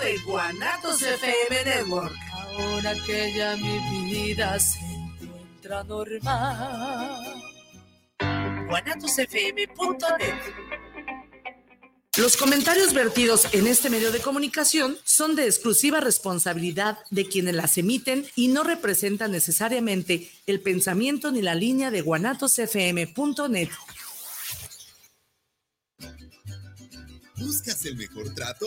de Guanatos FM Network. Ahora que ya mi vida se encuentra normal. guanatosfm.net los comentarios vertidos en este medio de comunicación son de exclusiva responsabilidad de quienes las emiten y no representan necesariamente el pensamiento ni la línea de guanatosfm.net. ¿Buscas el mejor trato?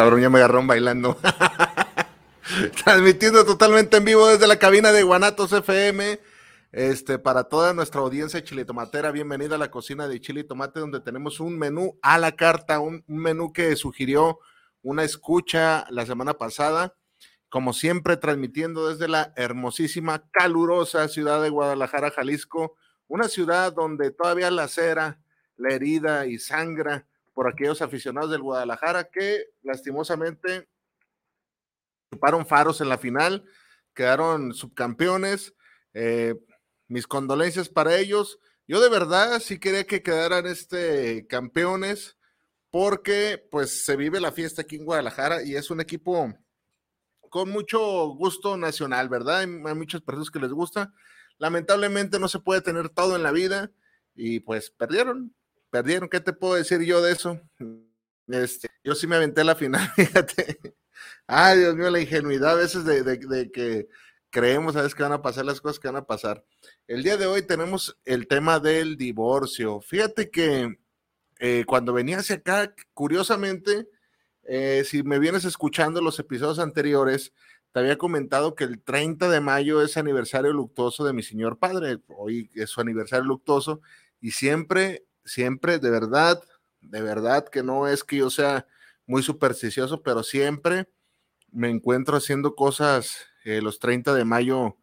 Cabrón, me agarraron bailando. Transmitiendo totalmente en vivo desde la cabina de Guanatos FM. Este, para toda nuestra audiencia chilitomatera, bienvenida a la cocina de Chile y Tomate, donde tenemos un menú a la carta, un, menú que sugirió una escucha la semana pasada. Como siempre, transmitiendo desde la hermosísima, calurosa ciudad de Guadalajara, Jalisco, una ciudad donde todavía la cera, la herida y sangra por aquellos aficionados del Guadalajara que lastimosamente chuparon faros en la final, quedaron subcampeones. Eh, mis condolencias para ellos. Yo de verdad sí quería que quedaran este campeones porque pues se vive la fiesta aquí en Guadalajara y es un equipo con mucho gusto nacional, ¿verdad? Hay, hay muchas personas que les gusta. Lamentablemente no se puede tener todo en la vida y pues perdieron, perdieron. ¿Qué te puedo decir yo de eso? Este, yo sí me aventé la final, fíjate. Ay, Dios mío, la ingenuidad a veces de, que creemos, ¿sabes? Que van a pasar las cosas que van a pasar. El día de hoy tenemos el tema del divorcio. Fíjate que eh, cuando venía hacia acá, curiosamente, eh, si me vienes escuchando los episodios anteriores, te había comentado que el 30 de mayo es aniversario luctuoso de mi señor padre. Hoy es su aniversario luctuoso y siempre siempre, de verdad, de verdad que no es que yo sea muy supersticioso, pero siempre me encuentro haciendo cosas eh, los 30 de mayo.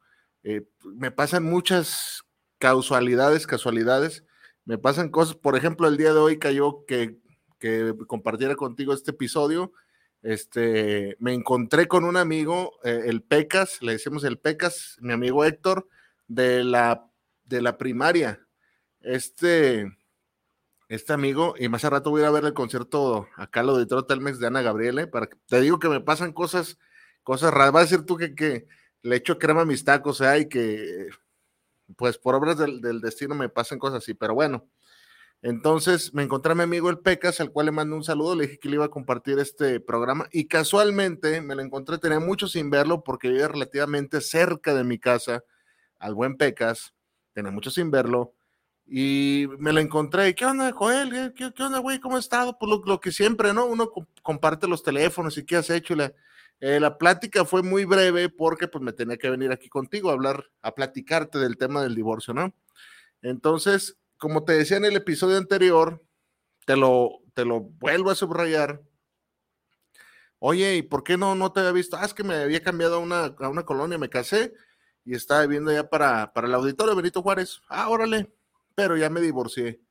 Eh, me pasan muchas causalidades, casualidades. Me pasan cosas, por ejemplo, el día de hoy cayó que, que compartiera contigo este episodio. Este, me encontré con un amigo, eh, el Pecas, le decimos el Pecas, mi amigo Héctor, de la, de la primaria. Este, este amigo, y más a rato voy a ir a ver el concierto acá lo de Trotelmex de Ana Gabriele, para que, te digo que me pasan cosas, cosas raras. Va a decir tú que, que le echo crema a mis tacos, ¿eh? y que pues por obras del, destino me pasan cosas así, pero bueno. Entonces me encontré a mi amigo el Pecas, al cual le mando un saludo, le dije que le iba a compartir este programa y casualmente me lo encontré, tenía mucho sin verlo porque vivía relativamente cerca de mi casa, al buen Pecas, tenía mucho sin verlo y me lo encontré. ¿Qué onda, Joel? ¿Qué, onda, güey? ¿Cómo has estado? Pues lo, que siempre, ¿no? Uno comparte los teléfonos y qué has hecho. La, eh, la plática fue muy breve porque pues me tenía que venir aquí contigo a hablar, a platicarte del tema del divorcio, ¿no? Entonces, como te decía en el episodio anterior, te lo, te lo vuelvo a subrayar. Oye, ¿y por qué no, no te había visto? Ah, es que me había cambiado a una, a una colonia, me casé y estaba viviendo ya para, para el auditorio Benito Juárez. Ah, órale, pero ya me divorcié.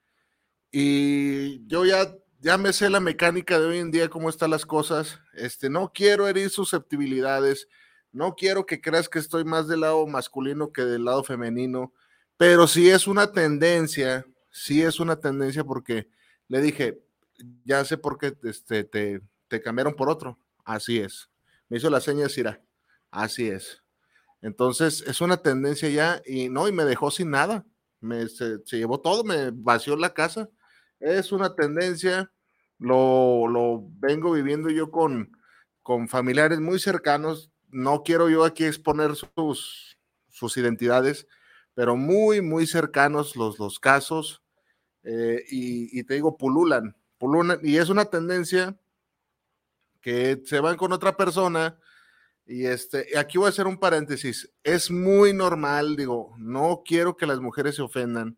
Y yo ya, ya me sé la mecánica de hoy en día, cómo están las cosas. Este, no quiero herir susceptibilidades, no quiero que creas que estoy más del lado masculino que del lado femenino, pero sí es una tendencia, sí es una tendencia porque le dije, ya sé por qué este, te, te cambiaron por otro. Así es. Me hizo la seña de Cira. Así es. Entonces, es una tendencia ya y no, y me dejó sin nada. Me, se, llevó todo, me vació la casa. Es una tendencia, lo, lo vengo viviendo yo con, con familiares muy cercanos. No quiero yo aquí exponer sus, sus identidades, pero muy, muy cercanos los, los casos. Eh, y, y, te digo, pululan, pululan. Y es una tendencia que se van con otra persona y este, aquí voy a hacer un paréntesis. Es muy normal, digo, no quiero que las mujeres se ofendan,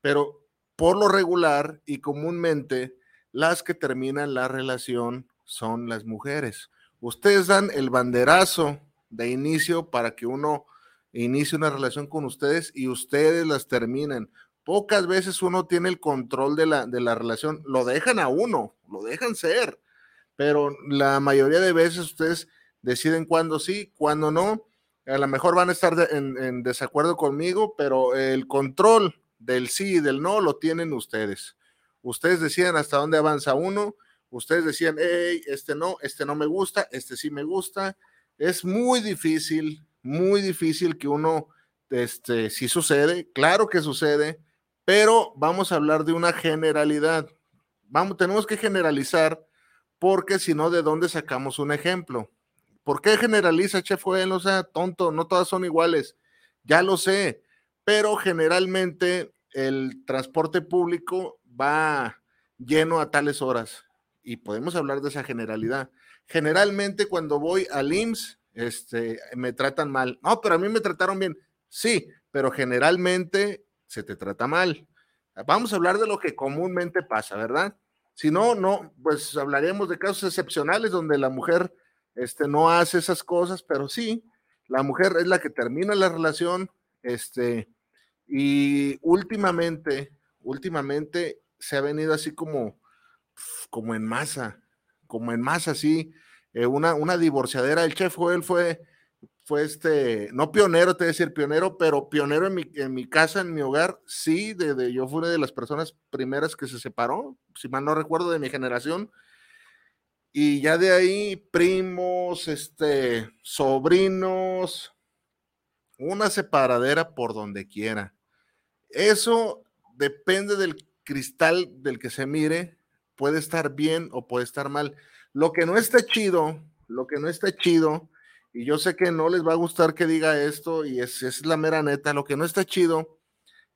pero por lo regular y comúnmente, las que terminan la relación son las mujeres. Ustedes dan el banderazo de inicio para que uno inicie una relación con ustedes y ustedes las terminan. Pocas veces uno tiene el control de la, de la relación, lo dejan a uno, lo dejan ser, pero la mayoría de veces ustedes deciden cuándo sí, cuándo no. A lo mejor van a estar en, desacuerdo conmigo, pero el control del sí y del no lo tienen ustedes. Ustedes deciden hasta dónde avanza uno. Ustedes decían, hey, este no, este no me gusta, este sí me gusta. Es muy difícil, muy difícil que uno, este, sí sucede, claro que sucede, pero vamos a hablar de una generalidad. Vamos, tenemos que generalizar porque si no, ¿de dónde sacamos un ejemplo? ¿Por qué generaliza, Chef Joel? O sea, tonto, no todas son iguales. Ya lo sé, pero generalmente el transporte público va lleno a tales horas y podemos hablar de esa generalidad. Generalmente cuando voy al IMSS, este, me tratan mal. No, pero a mí me trataron bien. Sí, pero generalmente se te trata mal. Vamos a hablar de lo que comúnmente pasa, ¿verdad? Si no, no, pues hablaríamos de casos excepcionales donde la mujer este, no hace esas cosas, pero sí, la mujer es la que termina la relación, este, y últimamente, últimamente se ha venido así como, como en masa, como en masa, sí, eh, una, una divorciadera, el chef Joel fue, fue este, no pionero, te voy a decir pionero, pero pionero en mi, en mi casa, en mi hogar, sí, de, yo fui una de las personas primeras que se separó, si mal no recuerdo, de mi generación, y ya de ahí, primos, este, sobrinos, una separadera por donde quiera. Eso depende del cristal del que se mire, puede estar bien o puede estar mal. Lo que no está chido, lo que no está chido, y yo sé que no les va a gustar que diga esto, y es, es la mera neta, lo que no está chido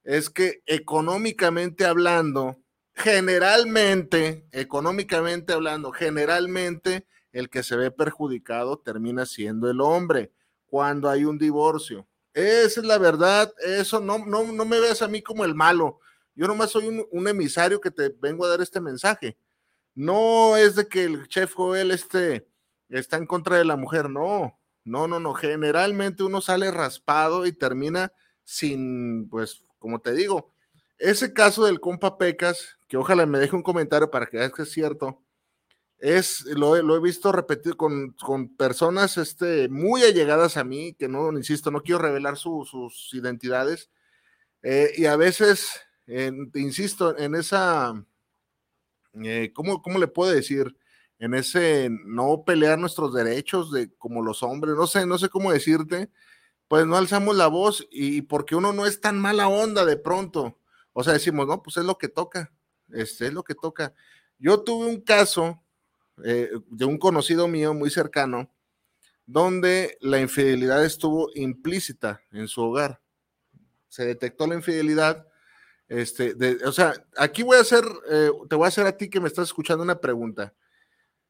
es que económicamente hablando, generalmente, económicamente hablando, generalmente el que se ve perjudicado termina siendo el hombre cuando hay un divorcio. Esa es la verdad, eso no, no, no me veas a mí como el malo. Yo nomás soy un, emisario que te vengo a dar este mensaje. No es de que el chef Joel este, está en contra de la mujer, no, no, no, no. Generalmente uno sale raspado y termina sin, pues, como te digo, ese caso del compa Pecas, que ojalá me deje un comentario para que veas que es cierto, es, lo, he visto repetido con, personas este, muy allegadas a mí, que no, insisto, no quiero revelar sus identidades, eh, y a veces, insisto, en esa, eh, ¿cómo, ¿cómo, le puedo decir? En ese no pelear nuestros derechos de como los hombres, no sé, no sé cómo decirte, pues no alzamos la voz y porque uno no es tan mala onda de pronto. O sea, decimos, no, pues es lo que toca, este es lo que toca. Yo tuve un caso eh, de un conocido mío muy cercano, donde la infidelidad estuvo implícita en su hogar. Se detectó la infidelidad. Este, o sea, aquí voy a hacer, eh, te voy a hacer a ti que me estás escuchando una pregunta.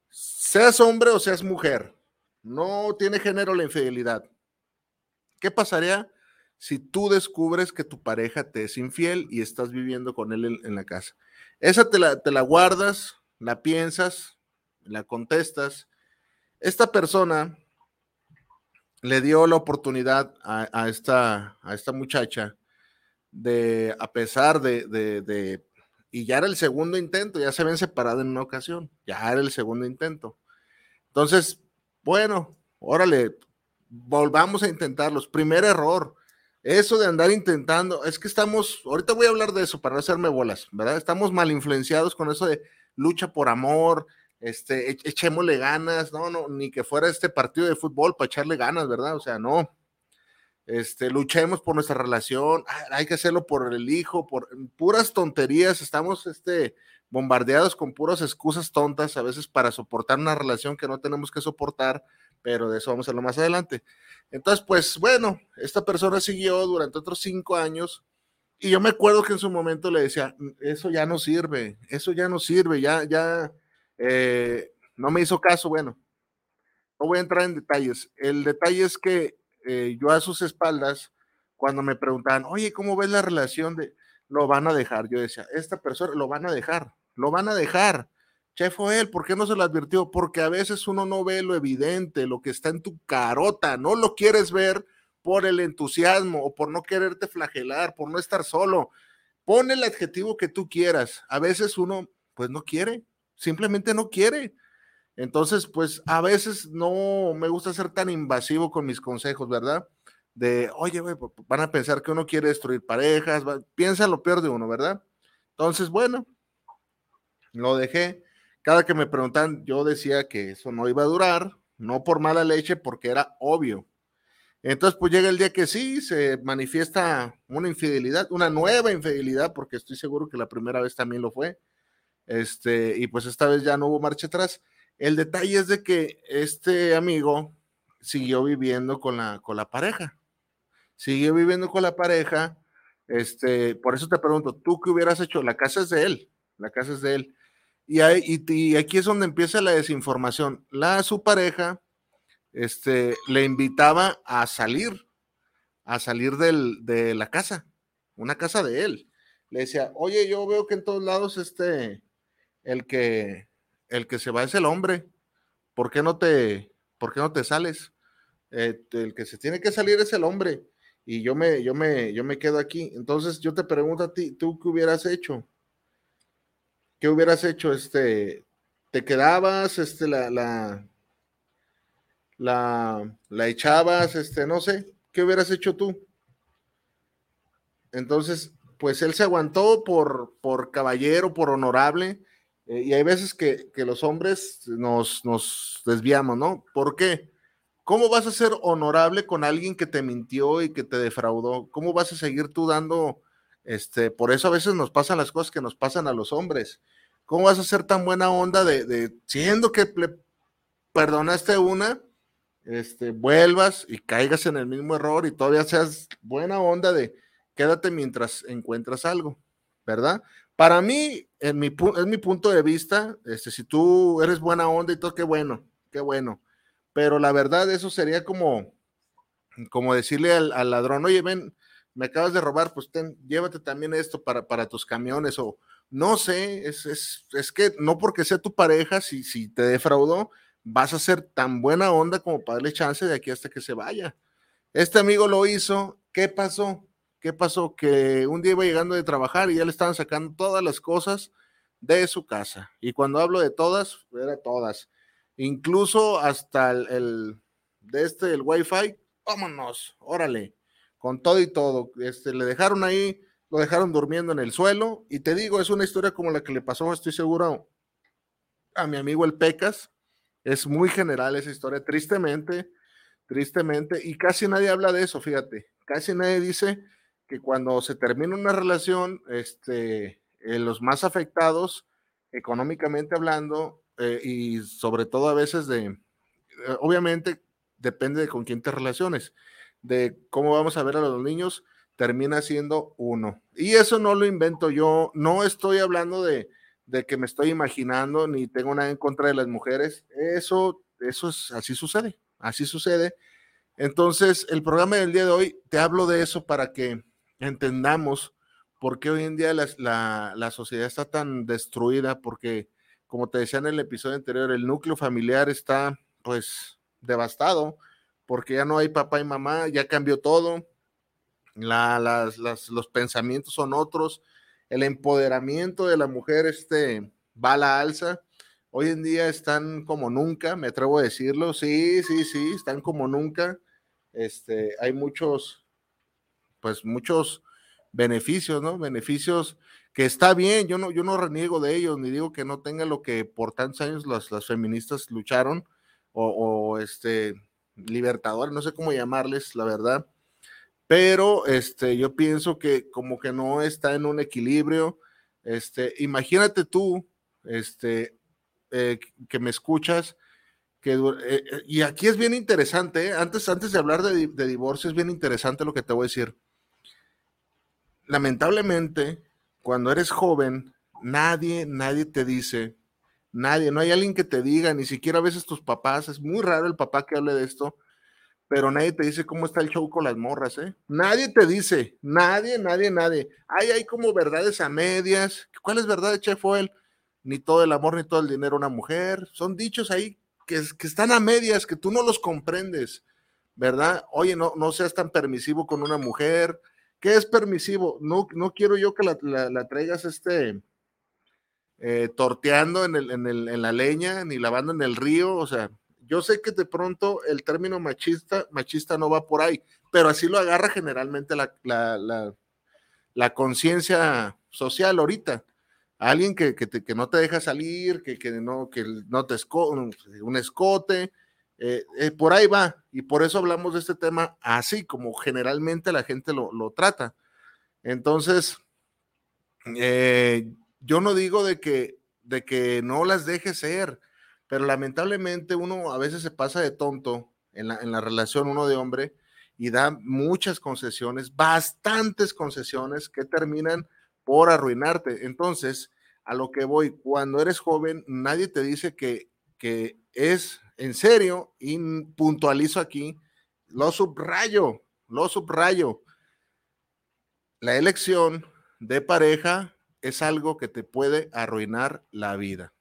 Seas hombre o seas mujer, no tiene género la infidelidad. ¿Qué pasaría si tú descubres que tu pareja te es infiel y estás viviendo con él en, la casa. Esa te la, guardas, la piensas, la contestas. Esta persona le dio la oportunidad a, esta, a esta muchacha de, a pesar de, de, y ya era el segundo intento, ya se ven separado en una ocasión, ya era el segundo intento. Entonces, bueno, órale, volvamos a intentarlos. Primer error, eso de andar intentando, es que estamos, ahorita voy a hablar de eso para no hacerme bolas, ¿verdad? Estamos mal influenciados con eso de lucha por amor, este, echémosle ganas, no, no, ni que fuera este partido de fútbol para echarle ganas, ¿verdad? O sea, no. Este, luchemos por nuestra relación, ah, hay que hacerlo por el hijo, por puras tonterías, estamos este, bombardeados con puras excusas tontas a veces para soportar una relación que no tenemos que soportar, pero de eso vamos a hablar más adelante. Entonces, pues bueno, esta persona siguió durante otros cinco años y yo me acuerdo que en su momento le decía, mm, eso ya no sirve, eso ya no sirve, ya, ya, eh, no me hizo caso, bueno, no voy a entrar en detalles. El detalle es que eh, yo a sus espaldas, cuando me preguntaban, oye, ¿cómo ves la relación de, lo van a dejar? Yo decía, esta persona lo van a dejar, lo van a dejar. Chef él, ¿por qué no se lo advirtió? Porque a veces uno no ve lo evidente, lo que está en tu carota, no lo quieres ver por el entusiasmo o por no quererte flagelar, por no estar solo. Pon el adjetivo que tú quieras. A veces uno, pues no quiere, simplemente no quiere. Entonces, pues a veces no me gusta ser tan invasivo con mis consejos, ¿verdad? De, oye, van a pensar que uno quiere destruir parejas, piensa lo peor de uno, ¿verdad? Entonces, bueno, lo dejé. Cada que me preguntan, yo decía que eso no iba a durar, no por mala leche, porque era obvio. Entonces, pues llega el día que sí, se manifiesta una infidelidad, una nueva infidelidad, porque estoy seguro que la primera vez también lo fue. Este, y pues esta vez ya no hubo marcha atrás. El detalle es de que este amigo siguió viviendo con la, con la pareja. Siguió viviendo con la pareja. Este, por eso te pregunto, ¿tú qué hubieras hecho? La casa es de él, la casa es de él. Y, y, aquí es donde empieza la desinformación. La su pareja este, le invitaba a salir, a salir de la casa, una casa de él. Le decía, oye, yo veo que en todos lados este, el que, el que se va es el hombre. ¿Por qué no te, por qué no te sales? Eh, el que se tiene que salir es el hombre. Y yo me, yo me, yo me quedo aquí. Entonces yo te pregunto a ti, ¿tú qué hubieras hecho? ¿Qué hubieras hecho? Este, ¿te quedabas? Este, la, la, la, la echabas, este, no sé, ¿qué hubieras hecho tú? Entonces, pues él se aguantó por, por caballero, por honorable, eh, y hay veces que, los hombres nos, nos, desviamos, ¿no? ¿Por qué? ¿Cómo vas a ser honorable con alguien que te mintió y que te defraudó? ¿Cómo vas a seguir tú dando, este, por eso a veces nos pasan las cosas que nos pasan a los hombres? ¿Cómo vas a ser tan buena onda de, de siendo que le perdonaste una, este, vuelvas y caigas en el mismo error y todavía seas buena onda de quédate mientras encuentras algo, ¿verdad? Para mí, en mi, es mi punto de vista, este, si tú eres buena onda y todo, qué bueno, qué bueno. Pero la verdad, eso sería como, como decirle al, ladrón, oye, ven, me acabas de robar, pues ten, llévate también esto para, para tus camiones o no sé, es, es, es, que no porque sea tu pareja, si, si te defraudó, vas a ser tan buena onda como para darle chance de aquí hasta que se vaya. Este amigo lo hizo, ¿qué pasó? ¿Qué pasó? Que un día iba llegando de trabajar y ya le estaban sacando todas las cosas de su casa. Y cuando hablo de todas, era todas. Incluso hasta el, de este, el wifi, vámonos, órale, con todo y todo. Este, le dejaron ahí, lo dejaron durmiendo en el suelo. Y te digo, es una historia como la que le pasó, estoy seguro, a mi amigo el Pecas. Es muy general esa historia, tristemente, tristemente. Y casi nadie habla de eso, fíjate. Casi nadie dice que cuando se termina una relación, este, eh, los más afectados económicamente hablando eh, y sobre todo a veces de, eh, obviamente depende de con quién te relaciones, de cómo vamos a ver a los niños, termina siendo uno. Y eso no lo invento yo, no estoy hablando de, de que me estoy imaginando ni tengo nada en contra de las mujeres, eso, eso es, así sucede, así sucede. Entonces, el programa del día de hoy, te hablo de eso para que entendamos por qué hoy en día la, sociedad está tan destruida, porque como te decía en el episodio anterior, el núcleo familiar está pues devastado, porque ya no hay papá y mamá, ya cambió todo, las, los pensamientos son otros, el empoderamiento de la mujer este, va a la alza. Hoy en día están como nunca, me atrevo a decirlo. Sí, sí, sí, están como nunca. Este, hay muchos, pues muchos beneficios, ¿no? Beneficios que está bien, yo no, yo no reniego de ellos, ni digo que no tenga lo que por tantos años las, las feministas lucharon, o, este, libertadores, no sé cómo llamarles, la verdad, pero este, yo pienso que como que no está en un equilibrio. Este, imagínate tú, este, eh, que me escuchas, que, eh, eh, y aquí es bien interesante, antes, antes de hablar de, de divorcio, es bien interesante lo que te voy a decir. Lamentablemente, cuando eres joven, nadie, nadie te dice, nadie, no hay alguien que te diga, ni siquiera a veces tus papás, es muy raro el papá que hable de esto, pero nadie te dice cómo está el show con las morras, ¿eh? Nadie te dice, nadie, nadie, nadie. Hay, hay como verdades a medias. ¿Cuál es verdad, Chef Oel? Ni todo el amor ni todo el dinero una mujer. Son dichos ahí que, que están a medias, que tú no los comprendes, ¿verdad? Oye, no, no seas tan permisivo con una mujer. ¿Qué es permisivo? No, no quiero yo que la, traigas este, eh, torteando en, el, en, el, en la leña, ni lavando en el río, o sea, yo sé que de pronto el término machista, machista no va por ahí, pero así lo agarra generalmente la, la, la, conciencia social ahorita. Alguien que, que, que, no te deja salir, que, que no, que no te un escote, eh, eh, por ahí va. Y por eso hablamos de este tema así, como generalmente la gente lo, lo trata. Entonces, eh, yo no digo de que, de que no las deje ser, pero lamentablemente uno a veces se pasa de tonto en la, en la relación uno de hombre y da muchas concesiones, bastantes concesiones que terminan por arruinarte. Entonces, a lo que voy, cuando eres joven, nadie te dice que, que es en serio y puntualizo aquí, lo subrayo, lo subrayo. La elección de pareja es algo que te puede arruinar la vida.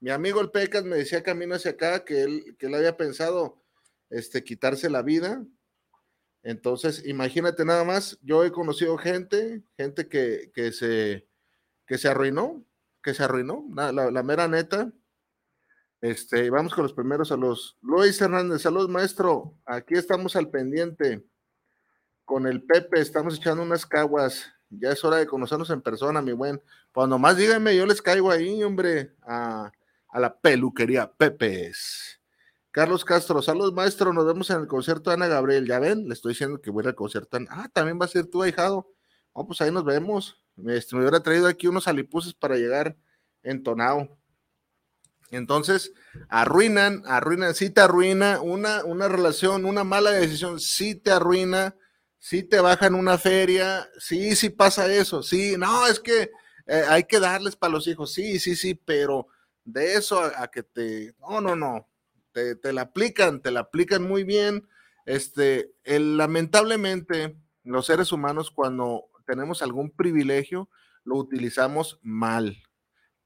Mi amigo el Pecas me decía camino hacia acá que él, que él había pensado este, quitarse la vida. Entonces, imagínate nada más, yo he conocido gente, gente que, que se, que se arruinó, que se arruinó, la, la, mera neta. Este, vamos con los primeros saludos. Luis Hernández, saludos maestro, aquí estamos al pendiente. Con el Pepe estamos echando unas caguas. Ya es hora de conocernos en persona, mi buen. Cuando más díganme, yo les caigo ahí, hombre, a, a la peluquería Pepes. Carlos Castro, saludos maestro, nos vemos en el concierto de Ana Gabriel, ya ven, le estoy diciendo que voy al concierto. Ah, también va a ser tú, ahijado. Oh, pues ahí nos vemos. Este, me hubiera traído aquí unos alipuses para llegar entonado. Entonces, arruinan, arruinan, sí te arruina una, una relación, una mala decisión, sí te arruina, sí te bajan una feria, sí, sí pasa eso, sí, no, es que eh, hay que darles para los hijos, sí, sí, sí, pero de eso a, que te, no, no, no, te, te, la aplican, te la aplican muy bien. Este, lamentablemente, los seres humanos cuando tenemos algún privilegio, lo utilizamos mal.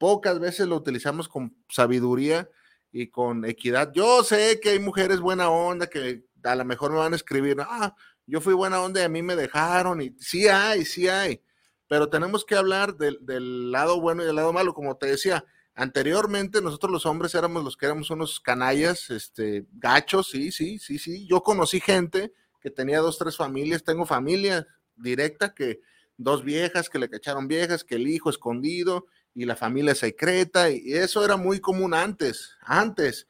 Pocas veces lo utilizamos con sabiduría y con equidad. Yo sé que hay mujeres buena onda que a lo mejor me van a escribir, ah, yo fui buena onda y a mí me dejaron, y sí hay, sí hay, pero tenemos que hablar del, lado bueno y del lado malo, como te decía, Anteriormente nosotros los hombres éramos los que éramos unos canallas, este, gachos, sí, sí, sí, sí. Yo conocí gente que tenía dos, tres familias, tengo familia directa que dos viejas que le cacharon viejas, que el hijo escondido y la familia secreta, y eso era muy común antes, antes,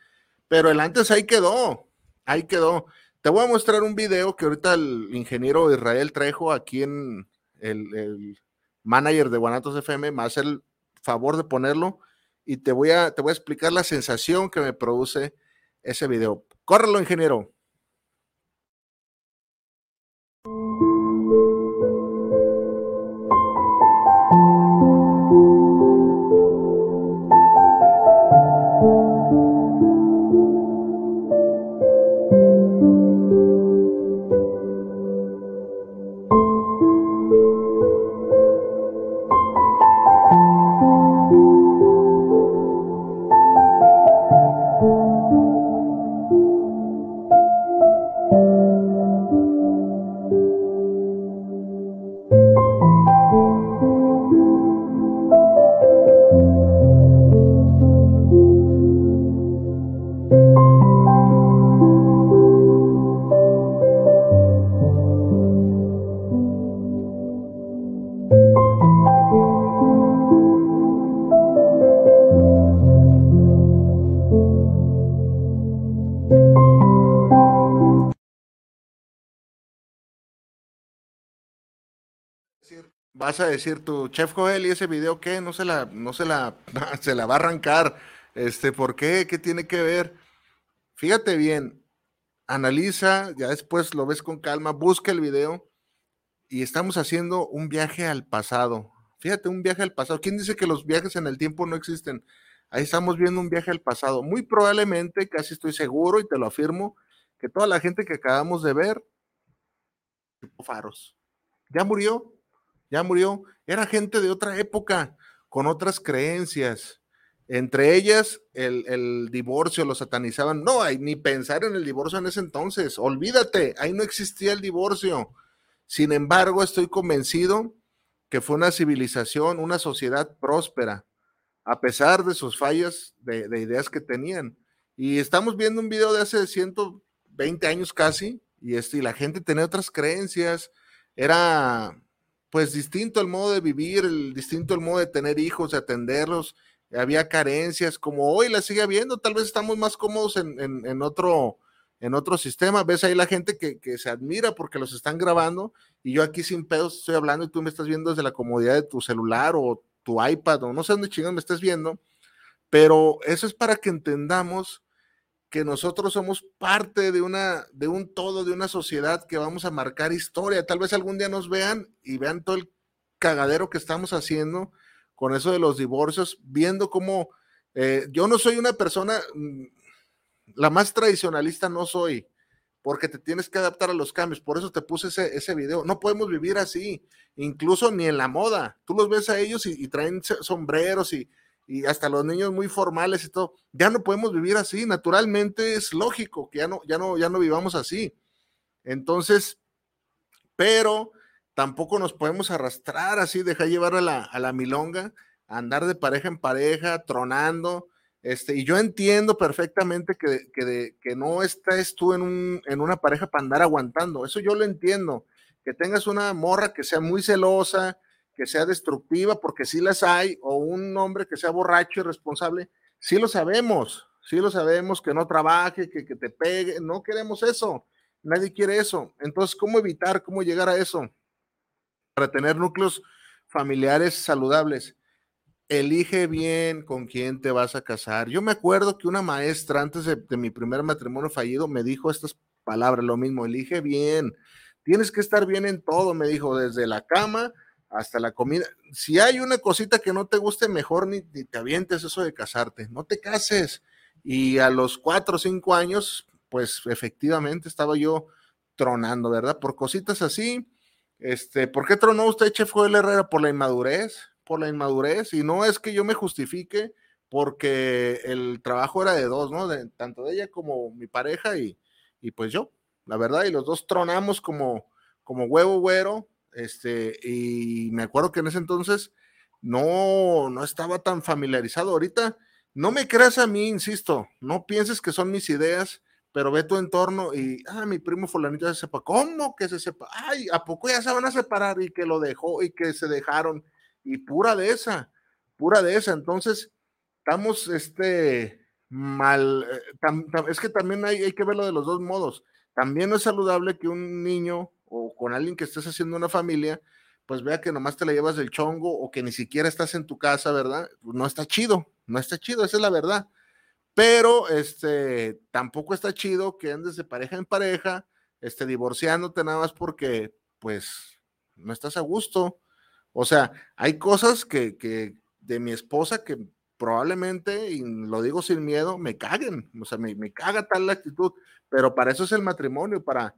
pero el antes ahí quedó, ahí quedó. Te voy a mostrar un video que ahorita el ingeniero Israel Trejo, aquí en el, manager de Guanatos FM, me hacer el favor de ponerlo y te voy a, te voy a explicar la sensación que me produce ese video. Córrelo, ingeniero. Vas a decir tu chef Joel y ese video qué, no se la, no se la, se la va a arrancar. Este, ¿por qué? ¿Qué tiene que ver? Fíjate bien, analiza, ya después lo ves con calma, busca el video y estamos haciendo un viaje al pasado. Fíjate, un viaje al pasado. ¿Quién dice que los viajes en el tiempo no existen? Ahí estamos viendo un viaje al pasado. Muy probablemente, casi estoy seguro y te lo afirmo, que toda la gente que acabamos de ver, faros, ya murió, ya murió. Era gente de otra época, con otras creencias. Entre ellas, el, divorcio lo satanizaban. No, hay ni pensar en el divorcio en ese entonces. Olvídate, ahí no existía el divorcio. Sin embargo, estoy convencido que fue una civilización, una sociedad próspera a pesar de sus fallas de, ideas que tenían. Y estamos viendo un video de hace 120 años casi, y, este, y la gente tenía otras creencias, era pues distinto el modo de vivir, el, distinto el modo de tener hijos, de atenderlos, había carencias, como hoy la sigue habiendo, tal vez estamos más cómodos en, otro, en otro sistema, ves ahí la gente que, que, se admira porque los están grabando y yo aquí sin pedos estoy hablando y tú me estás viendo desde la comodidad de tu celular o tu iPad o no sé dónde chingados me estés viendo, pero eso es para que entendamos que nosotros somos parte de una de un todo de una sociedad que vamos a marcar historia. Tal vez algún día nos vean y vean todo el cagadero que estamos haciendo con eso de los divorcios, viendo cómo eh, yo no soy una persona, mm, la más tradicionalista no soy, porque te tienes que adaptar a los cambios. Por eso te puse ese, ese video. No podemos vivir así, incluso ni en la moda. Tú los ves a ellos y, traen sombreros y, y, hasta los niños muy formales y todo. Ya no podemos vivir así. Naturalmente es lógico que ya no, ya no, ya no vivamos así. Entonces, pero tampoco nos podemos arrastrar así, dejar llevar a la, a la milonga, andar de pareja en pareja, tronando este, y yo entiendo perfectamente que, que, que no estés tú en, un, en una pareja para andar aguantando. Eso yo lo entiendo. Que tengas una morra que sea muy celosa, que sea destructiva, porque sí las hay, o un hombre que sea borracho y responsable, sí lo sabemos, sí lo sabemos, que no trabaje, que, que te pegue, no queremos eso, nadie quiere eso. Entonces, ¿cómo evitar, cómo llegar a eso? Para tener núcleos familiares saludables elige bien con quién te vas a casar. Yo me acuerdo que una maestra antes de, mi primer matrimonio fallido me dijo estas palabras, lo mismo, elige bien. Tienes que estar bien en todo, me dijo, desde la cama hasta la comida. Si hay una cosita que no te guste, mejor ni, te avientes eso de casarte, no te cases. Y a los cuatro o cinco años, pues efectivamente estaba yo tronando, ¿verdad? Por cositas así. Este, ¿por qué tronó usted, Chef Joel Herrera? Por la inmadurez por la inmadurez y no es que yo me justifique porque el trabajo era de dos, ¿no? De, tanto de ella como mi pareja y, y pues yo, la verdad, y los dos tronamos como, como huevo güero, este, y me acuerdo que en ese entonces no, no estaba tan familiarizado. Ahorita, no me creas a mí, insisto, no pienses que son mis ideas, pero ve tu entorno y, ah, mi primo fulanito se sepa, ¿cómo que se sepa? Ay, ¿a poco ya se van a separar y que lo dejó y que se dejaron? y pura de esa, pura de esa. Entonces, estamos este mal, eh, es que también hay, hay que verlo de los dos modos. También no es saludable que un niño o con alguien que estés haciendo una familia, pues vea que nomás te la llevas del chongo o que ni siquiera estás en tu casa, ¿verdad? Pues no está chido, no está chido, esa es la verdad. Pero este tampoco está chido que andes de pareja en pareja, este divorciándote nada más porque pues no estás a gusto o sea, hay cosas que, de mi esposa que probablemente, y lo digo sin miedo, me caguen, o sea, me, me caga tal la actitud, pero para eso es el matrimonio, para,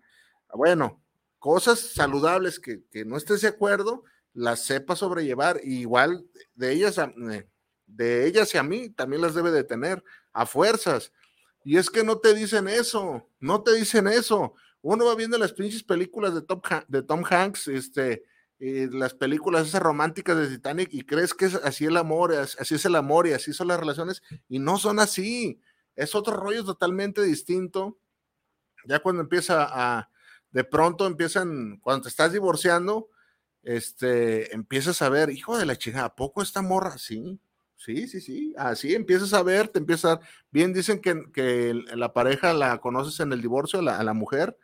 bueno, cosas saludables que, no estés de acuerdo, las sepa sobrellevar, igual de ellas, eh, de ellas y a mí también las debe de tener, a fuerzas. Y es que no te dicen eso, no te dicen eso. Uno va viendo las pinches películas de, de Tom Hanks, este, eh, las películas esas románticas de Titanic y crees que es así el amor, así es el amor y así son las relaciones y no son así. Es otro rollo totalmente distinto. Ya cuando empieza a, de pronto empiezan, cuando te estás divorciando, este, empiezas a ver, hijo de la chica, ¿a poco esta morra? Sí, sí, sí, sí, así empiezas a ver, te empiezas a, bien dicen que, que la pareja la conoces en el divorcio, a la mujer,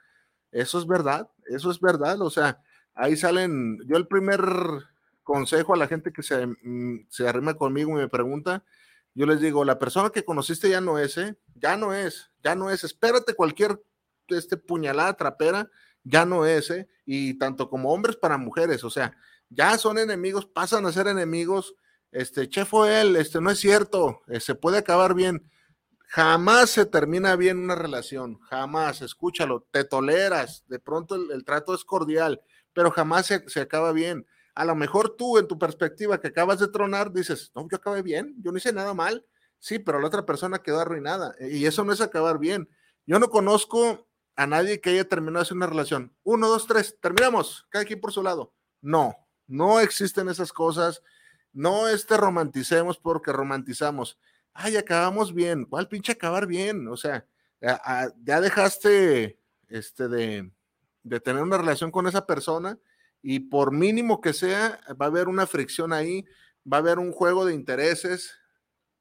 eso es verdad, eso es verdad, o sea, ahí salen, yo el primer, consejo a la gente que se, mm, se arrima conmigo y me pregunta, yo les digo, la persona que conociste ya no es, ¿eh? Ya no es, ya no es. Espérate cualquier este, puñalada trapera, ya no es, ¿eh? Y tanto como hombres para mujeres, o sea, ya son enemigos, pasan a ser enemigos. Este, che fue él, este, no es cierto, eh, se puede acabar bien. Jamás se termina bien una relación, jamás, escúchalo, te toleras, de pronto el, trato es cordial, pero jamás se, se acaba bien a lo mejor tú en tu perspectiva que acabas de tronar dices, no, yo acabé bien, yo no hice nada mal, sí, pero la otra persona quedó arruinada y eso no es acabar bien. Yo no conozco a nadie que haya terminado así una relación. Uno, dos, tres, terminamos, cada quien por su lado. No, no existen esas cosas. No este romanticemos porque romantizamos. Ay, acabamos bien. ¿Cuál pinche acabar bien? O sea, ya dejaste este de, de tener una relación con esa persona y por mínimo que sea, va a haber una fricción ahí, va a haber un juego de intereses,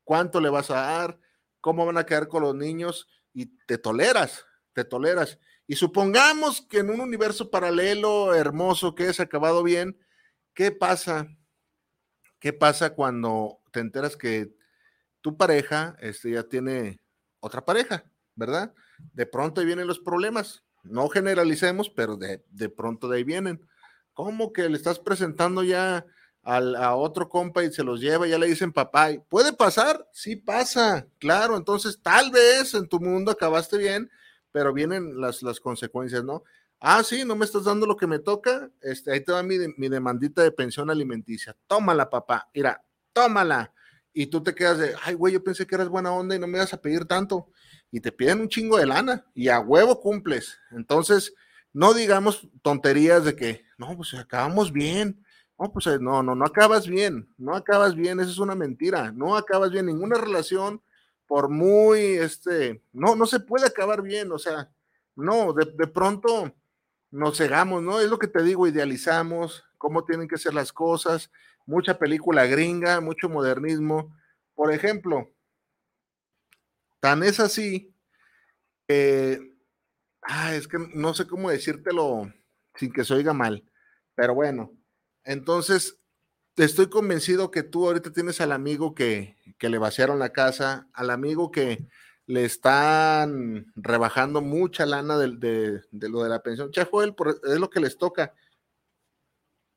cuánto le vas a dar, cómo van a quedar con los niños y te toleras, te toleras. Y supongamos que en un universo paralelo hermoso que es acabado bien, ¿qué pasa? ¿Qué pasa cuando te enteras que tu pareja este, ya tiene otra pareja, ¿verdad? De pronto ahí vienen los problemas. No generalicemos, pero de, de pronto de ahí vienen. ¿Cómo que le estás presentando ya a otro compa y se los lleva, ya le dicen papá? ¿Puede pasar? Sí pasa, claro. Entonces, tal vez en tu mundo acabaste bien, pero vienen las, las consecuencias, ¿no? Ah, sí, no me estás dando lo que me toca. Este, ahí te va mi, mi demandita de pensión alimenticia. Tómala, papá. Mira, tómala. Y tú te quedas de, ay, güey, yo pensé que eras buena onda y no me ibas a pedir tanto. Y te piden un chingo de lana y a huevo cumples. Entonces, no digamos tonterías de que, no, pues acabamos bien. No, pues eh, no, no, no acabas bien, no acabas bien, eso es una mentira, no acabas bien ninguna relación, por muy, este, no, no se puede acabar bien, o sea, no, de, de pronto nos cegamos, ¿no? Es lo que te digo, idealizamos cómo tienen que ser las cosas, mucha película gringa, mucho modernismo. Por ejemplo, tan es así que ah, es que no sé cómo decírtelo sin que se oiga mal, pero bueno, entonces estoy convencido que tú ahorita tienes al amigo que, le vaciaron la casa, al amigo que le están rebajando mucha lana de, lo de la pensión. Chefo, es lo que les toca.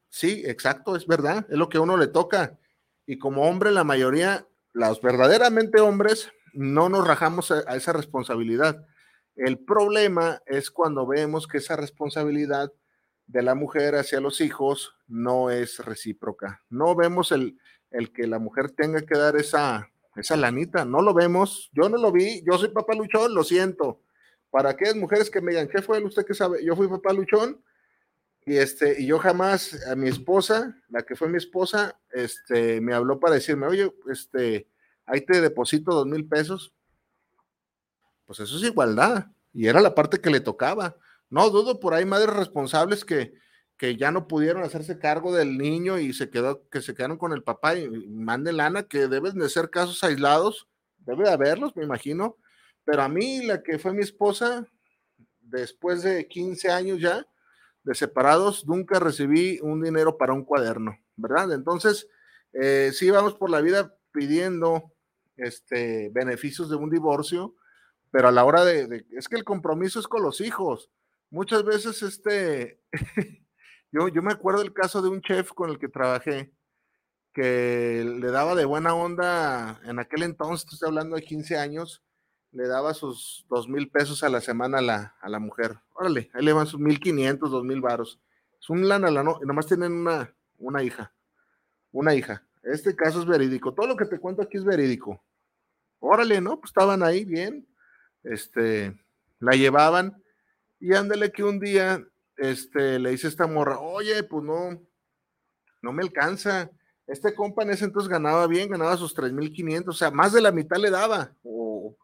Sí, exacto, es verdad, es lo que a uno le toca. Y como hombre, la mayoría, los verdaderamente hombres, no nos rajamos a esa responsabilidad. El problema es cuando vemos que esa responsabilidad de la mujer hacia los hijos no es recíproca. No vemos el, el que la mujer tenga que dar esa, esa lanita, no lo vemos, yo no lo vi, yo soy papá luchón, lo siento. Para aquellas mujeres que me digan, ¿qué fue usted que sabe? Yo fui papá luchón y este, y yo jamás a mi esposa, la que fue mi esposa, este, me habló para decirme, oye, este, ahí te deposito dos mil pesos pues eso es igualdad. Y era la parte que le tocaba. No dudo por ahí madres responsables que, que ya no pudieron hacerse cargo del niño y se quedó, que se quedaron con el papá y, mande lana, que deben de ser casos aislados, debe de haberlos, me imagino. Pero a mí, la que fue mi esposa, después de 15 años ya de separados, nunca recibí un dinero para un cuaderno, ¿verdad? Entonces, eh, sí vamos por la vida pidiendo este, beneficios de un divorcio, pero a la hora de, es que el compromiso es con los hijos. Muchas veces, este, yo, yo me acuerdo del caso de un chef con el que trabajé, que le daba de buena onda, en aquel entonces, estoy hablando de 15 años, le daba sus dos mil pesos a la semana a la, a la mujer. Órale, ahí le van sus mil quinientos, dos mil varos. Es un lana, la no, y nomás tienen una, una hija, una hija. Este caso es verídico. Todo lo que te cuento aquí es verídico. Órale, ¿no? Pues estaban ahí bien este, la llevaban y ándale que un día, este, le dice esta morra, oye, pues no, no me alcanza. Este compa en ese entonces ganaba bien, ganaba sus 3.500, o sea, más de la mitad le daba, o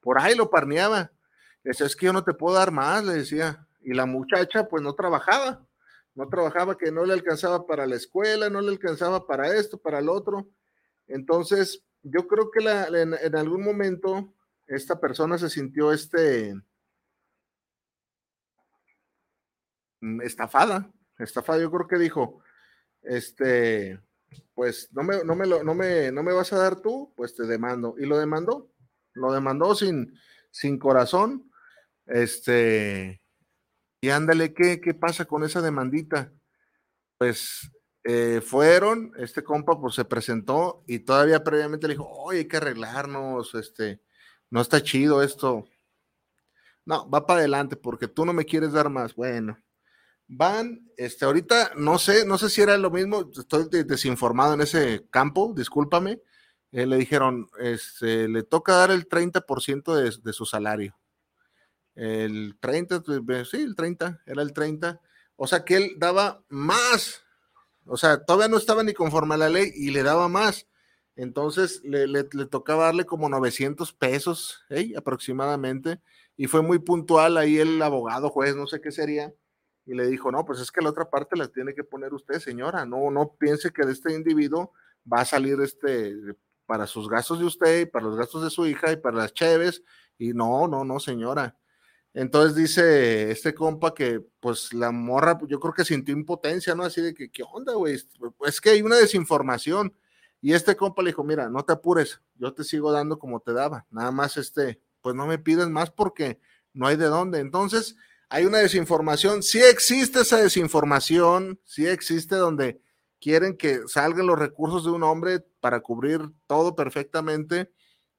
por ahí lo parneaba. Le es que yo no te puedo dar más, le decía. Y la muchacha, pues no trabajaba, no trabajaba, que no le alcanzaba para la escuela, no le alcanzaba para esto, para el otro. Entonces, yo creo que en algún momento esta persona se sintió este mm, estafada, estafada. Yo creo que dijo, este, pues no me, no me, lo, no me, no me vas a dar tú, pues te demando. Y lo demandó, lo demandó sin, sin corazón. Este, y ándale, ¿qué, ¿qué pasa con esa demandita? Pues eh, fueron, este compa pues se presentó y todavía previamente le dijo, oye, hay que arreglarnos, este, no está chido esto. No, va para adelante porque tú no me quieres dar más. Bueno, van, este, ahorita no sé, no sé si era lo mismo, estoy desinformado en ese campo, discúlpame. Eh, le dijeron, este, le toca dar el 30% de, de su salario. El 30, sí, el 30, era el 30. O sea que él daba más o sea, todavía no estaba ni conforme a la ley y le daba más. Entonces le, tocaba darle como 900 pesos ¿eh? aproximadamente. Y fue muy puntual ahí el abogado, juez, no sé qué sería. Y le dijo, no, pues es que la otra parte la tiene que poner usted, señora. No, no piense que de este individuo va a salir este para sus gastos de usted y para los gastos de su hija y para las cheves. Y no, no, no, señora. Entonces dice este compa que pues la morra, yo creo que sintió impotencia, ¿no? Así de que, ¿qué onda, güey? Es que hay una desinformación. Y este compa le dijo, mira, no te apures, yo te sigo dando como te daba. Nada más este, pues no me pides más porque no hay de dónde. Entonces, hay una desinformación. Sí existe esa desinformación, sí existe donde quieren que salgan los recursos de un hombre para cubrir todo perfectamente.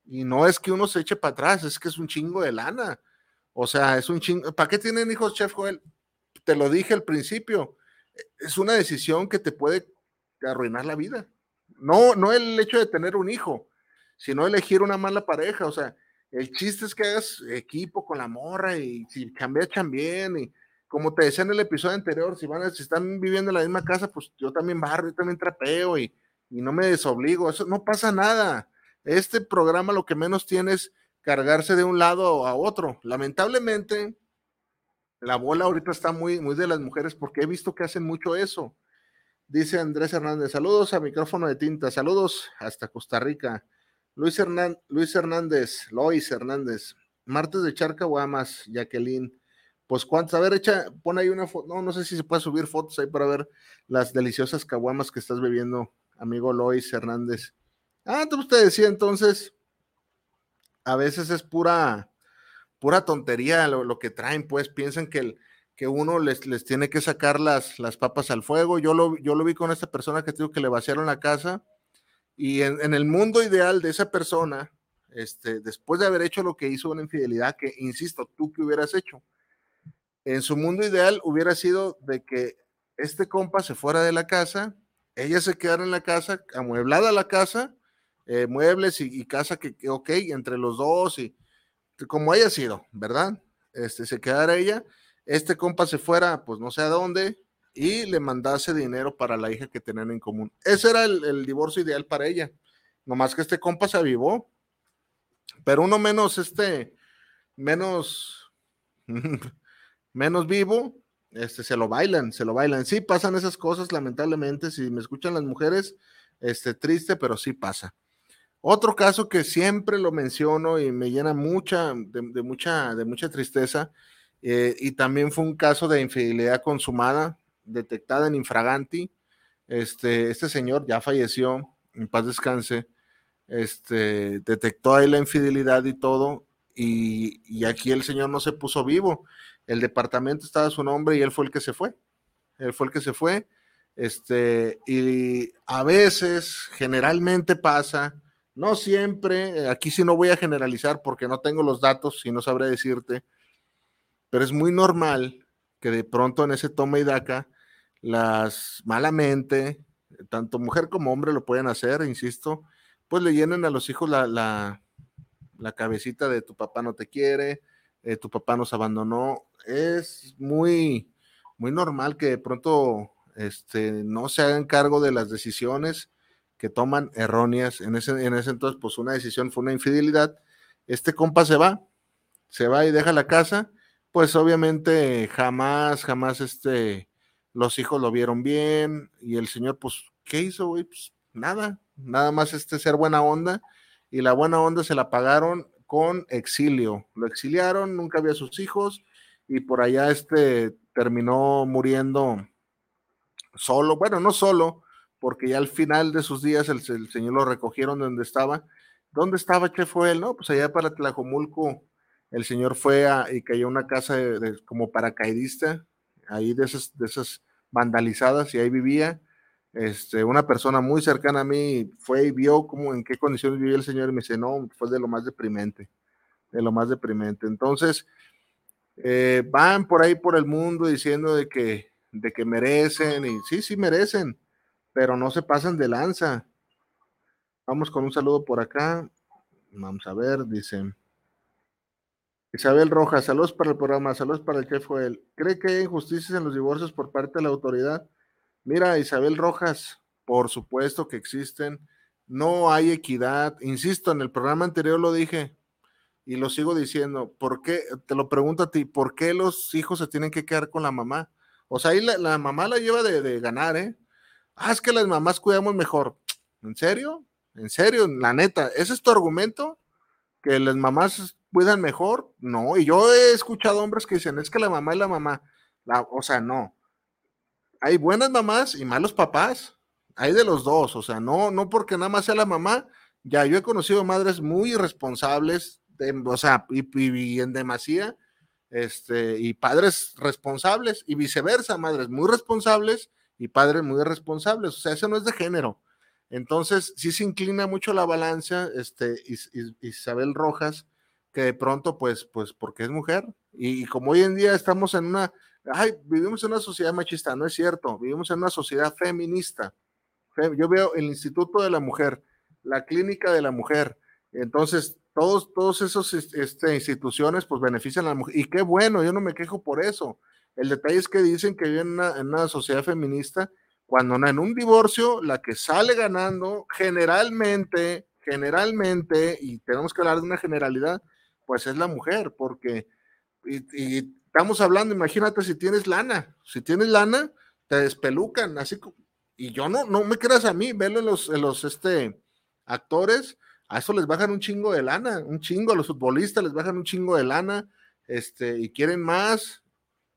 Y no es que uno se eche para atrás, es que es un chingo de lana. O sea, es un chingo. ¿Para qué tienen hijos, Chef Joel? Te lo dije al principio. Es una decisión que te puede arruinar la vida. No, no el hecho de tener un hijo, sino elegir una mala pareja. O sea, el chiste es que hagas equipo con la morra y si cambia, bien. Y como te decía en el episodio anterior, si van si están viviendo en la misma casa, pues yo también barro, yo también trapeo y, y no me desobligo. Eso no pasa nada. Este programa lo que menos tiene es cargarse de un lado a otro. Lamentablemente, la bola ahorita está muy, muy de las mujeres porque he visto que hacen mucho eso. Dice Andrés Hernández, saludos a micrófono de tinta, saludos hasta Costa Rica. Luis, Hernán, Luis Hernández, Lois Hernández, martes de Charcahuamas, Jacqueline. Pues cuántos, a ver, echa, pon ahí una foto, no, no sé si se puede subir fotos ahí para ver las deliciosas caguamas que estás bebiendo, amigo Lois Hernández. Ah, entonces usted decía entonces, a veces es pura, pura tontería lo, que traen, pues piensan que, el, que uno les, les tiene que sacar las, las papas al fuego. Yo lo, yo lo vi con esta persona que digo que le vaciaron la casa y en, el mundo ideal de esa persona, este, después de haber hecho lo que hizo una infidelidad, que insisto, tú que hubieras hecho, en su mundo ideal hubiera sido de que este compa se fuera de la casa, ella se quedara en la casa, amueblada la casa, eh, muebles y, casa que, ok, entre los dos y como haya sido, ¿verdad? Este, se quedara ella, este compa se fuera, pues no sé a dónde, y le mandase dinero para la hija que tenían en común. Ese era el, divorcio ideal para ella. Nomás que este compa se avivó. Pero uno menos, este, menos, menos vivo, este, se lo bailan, se lo bailan. Sí pasan esas cosas, lamentablemente. Si me escuchan las mujeres, este, triste, pero sí pasa. Otro caso que siempre lo menciono y me llena mucha, de, mucha, de mucha tristeza, eh, y también fue un caso de infidelidad consumada, detectada en infraganti. Este, este señor ya falleció, en paz descanse, este, detectó ahí la infidelidad y todo, y, y aquí el señor no se puso vivo. El departamento estaba a su nombre y él fue el que se fue. Él fue el que se fue. Este, y a veces, generalmente pasa, no siempre, aquí sí no voy a generalizar porque no tengo los datos y no sabré decirte, pero es muy normal que de pronto en ese toma y daca, las malamente, tanto mujer como hombre lo pueden hacer, insisto, pues le llenen a los hijos la, la, la cabecita de tu papá no te quiere, eh, tu papá nos abandonó. Es muy, muy normal que de pronto este, no se hagan cargo de las decisiones que toman erróneas. En ese, en ese entonces, pues una decisión fue una infidelidad. Este compa se va, se va y deja la casa. Pues obviamente jamás, jamás este, los hijos lo vieron bien y el señor, pues, ¿qué hizo, güey? Pues nada, nada más este ser buena onda y la buena onda se la pagaron con exilio. Lo exiliaron, nunca había sus hijos y por allá este terminó muriendo solo, bueno, no solo, porque ya al final de sus días el, señor lo recogieron donde estaba. ¿Dónde estaba? ¿Qué fue él? No, pues allá para Tlajomulco, el señor fue a, y cayó una casa de, como paracaidista, ahí de esas, de esas vandalizadas, y ahí vivía. Este, una persona muy cercana a mí fue y vio cómo, en qué condiciones vivía el señor y me dice, no, fue de lo más deprimente, de lo más deprimente. Entonces, eh, van por ahí por el mundo diciendo de que, de que merecen, y sí, sí merecen, pero no se pasan de lanza. Vamos con un saludo por acá. Vamos a ver, dice. Isabel Rojas, saludos para el programa, saludos para el chef Joel. ¿Cree que hay injusticias en los divorcios por parte de la autoridad? Mira, Isabel Rojas, por supuesto que existen. No hay equidad. Insisto, en el programa anterior lo dije y lo sigo diciendo. ¿Por qué? Te lo pregunto a ti, ¿por qué los hijos se tienen que quedar con la mamá? O sea, ahí la, mamá la lleva de, de ganar, ¿eh? ah, es que las mamás cuidamos mejor. ¿En serio? ¿En serio? La neta, ¿ese es tu argumento? ¿Que las mamás cuidan mejor? No, y yo he escuchado hombres que dicen, es que la mamá es la mamá. o sea, no. Hay buenas mamás y malos papás. Hay de los dos, o sea, no, no porque nada más sea la mamá. Ya, yo he conocido madres muy irresponsables, o sea, y, y, en demasía, este, y padres responsables, y viceversa, madres muy responsables y padres muy responsables. O sea, eso no es de género. Entonces, sí se inclina mucho la balanza, este, Isabel Rojas, que de pronto, pues, pues, porque es mujer. Y, como hoy en día estamos en una, ay, vivimos en una sociedad machista, no es cierto, vivimos en una sociedad feminista. Yo veo el Instituto de la Mujer, la Clínica de la Mujer. Entonces, todos, todos esos este, instituciones, pues, benefician a la mujer. Y qué bueno, yo no me quejo por eso. El detalle es que dicen que viven en una, sociedad feminista, cuando en un divorcio la que sale ganando generalmente, generalmente, y tenemos que hablar de una generalidad, pues es la mujer, porque, y, estamos hablando, imagínate si tienes lana, si tienes lana, te despelucan, así, y yo no, no me creas a mí, velo en los, este, actores, a eso les bajan un chingo de lana, un chingo, a los futbolistas les bajan un chingo de lana, este, y quieren más,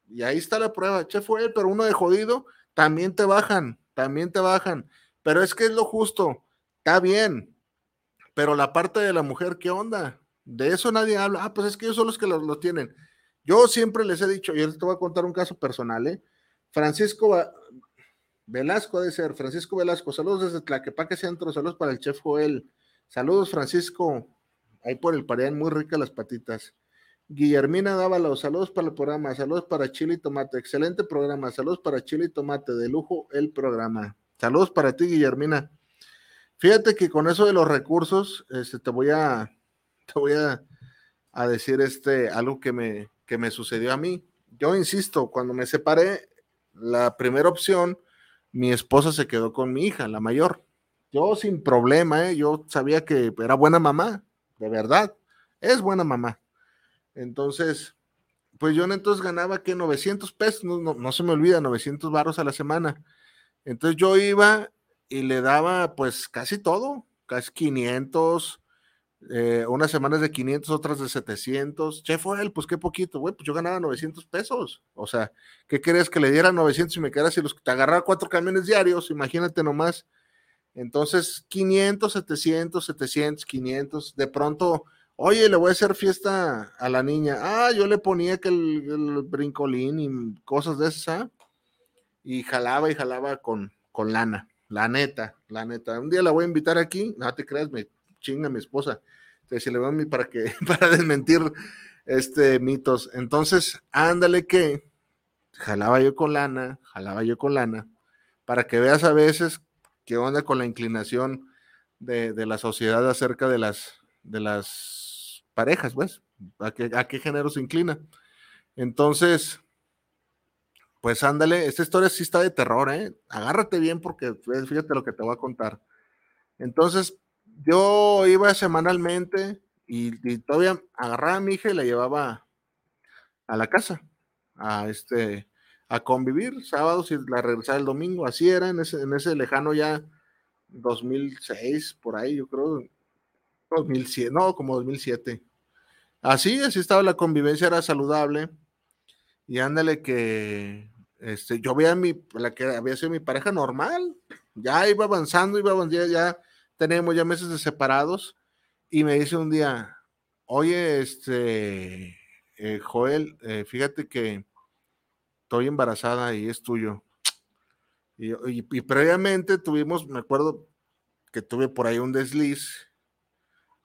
y ahí está la prueba. Che fue pero uno de jodido, también te bajan, también te bajan. Pero es que es lo justo, está bien. Pero la parte de la mujer, ¿qué onda? De eso nadie habla. Ah, pues es que ellos son los que lo, tienen. Yo siempre les he dicho, y ahora te voy a contar un caso personal, ¿eh? Francisco Velasco de ser, Francisco Velasco, saludos desde Tlaquepaque Centro, saludos para el chef Joel. Saludos, Francisco. Ahí por el pareán, muy ricas las patitas. Guillermina Dávalo, saludos para el programa, saludos para Chile y Tomate, excelente programa, saludos para Chile y Tomate, de lujo el programa. Saludos para ti, Guillermina. Fíjate que con eso de los recursos, este, te voy a, te voy a, decir este, algo que me, que me sucedió a mí. Yo insisto, cuando me separé, la primera opción, mi esposa se quedó con mi hija, la mayor. Yo sin problema, ¿eh? yo sabía que era buena mamá, de verdad, es buena mamá entonces, pues yo entonces ganaba que 900 pesos, no, se me olvida, 900 barros a la semana. Entonces yo iba y le daba pues casi todo, casi 500, eh, unas semanas de 500, otras de 700. Che, fue él, pues qué poquito, güey, pues yo ganaba 900 pesos. O sea, ¿qué querías que le diera 900 y me quedara si los te agarraba cuatro camiones diarios? Imagínate nomás. Entonces, 500, 700, 700, 500, de pronto Oye, le voy a hacer fiesta a la niña. Ah, yo le ponía que el, brincolín y cosas de esas. Y jalaba y jalaba con, con lana. La neta, la neta. Un día la voy a invitar aquí. No te creas, me chinga mi esposa. Le va a mí para que, para desmentir este mitos. Entonces, ándale que jalaba yo con lana, jalaba yo con lana, para que veas a veces qué onda con la inclinación de, de la sociedad acerca de las, de las parejas, pues, a qué, a qué género se inclina. Entonces, pues ándale, esta historia sí está de terror, ¿eh? Agárrate bien porque fíjate lo que te voy a contar. Entonces, yo iba semanalmente y, todavía agarraba a mi hija y la llevaba a la casa, a este, a convivir sábados y la regresaba el domingo. Así era en ese, en ese lejano ya 2006, por ahí, yo creo, 2007, no, como 2007. Así, así estaba la convivencia, era saludable. Y ándale que este, yo veía mi, la que había sido mi pareja normal, ya iba avanzando, iba avanzando, ya, tenemos ya meses de separados, y me dice un día, oye, este, eh, Joel, eh, fíjate que estoy embarazada y es tuyo. Y, y, previamente tuvimos, me acuerdo que tuve por ahí un desliz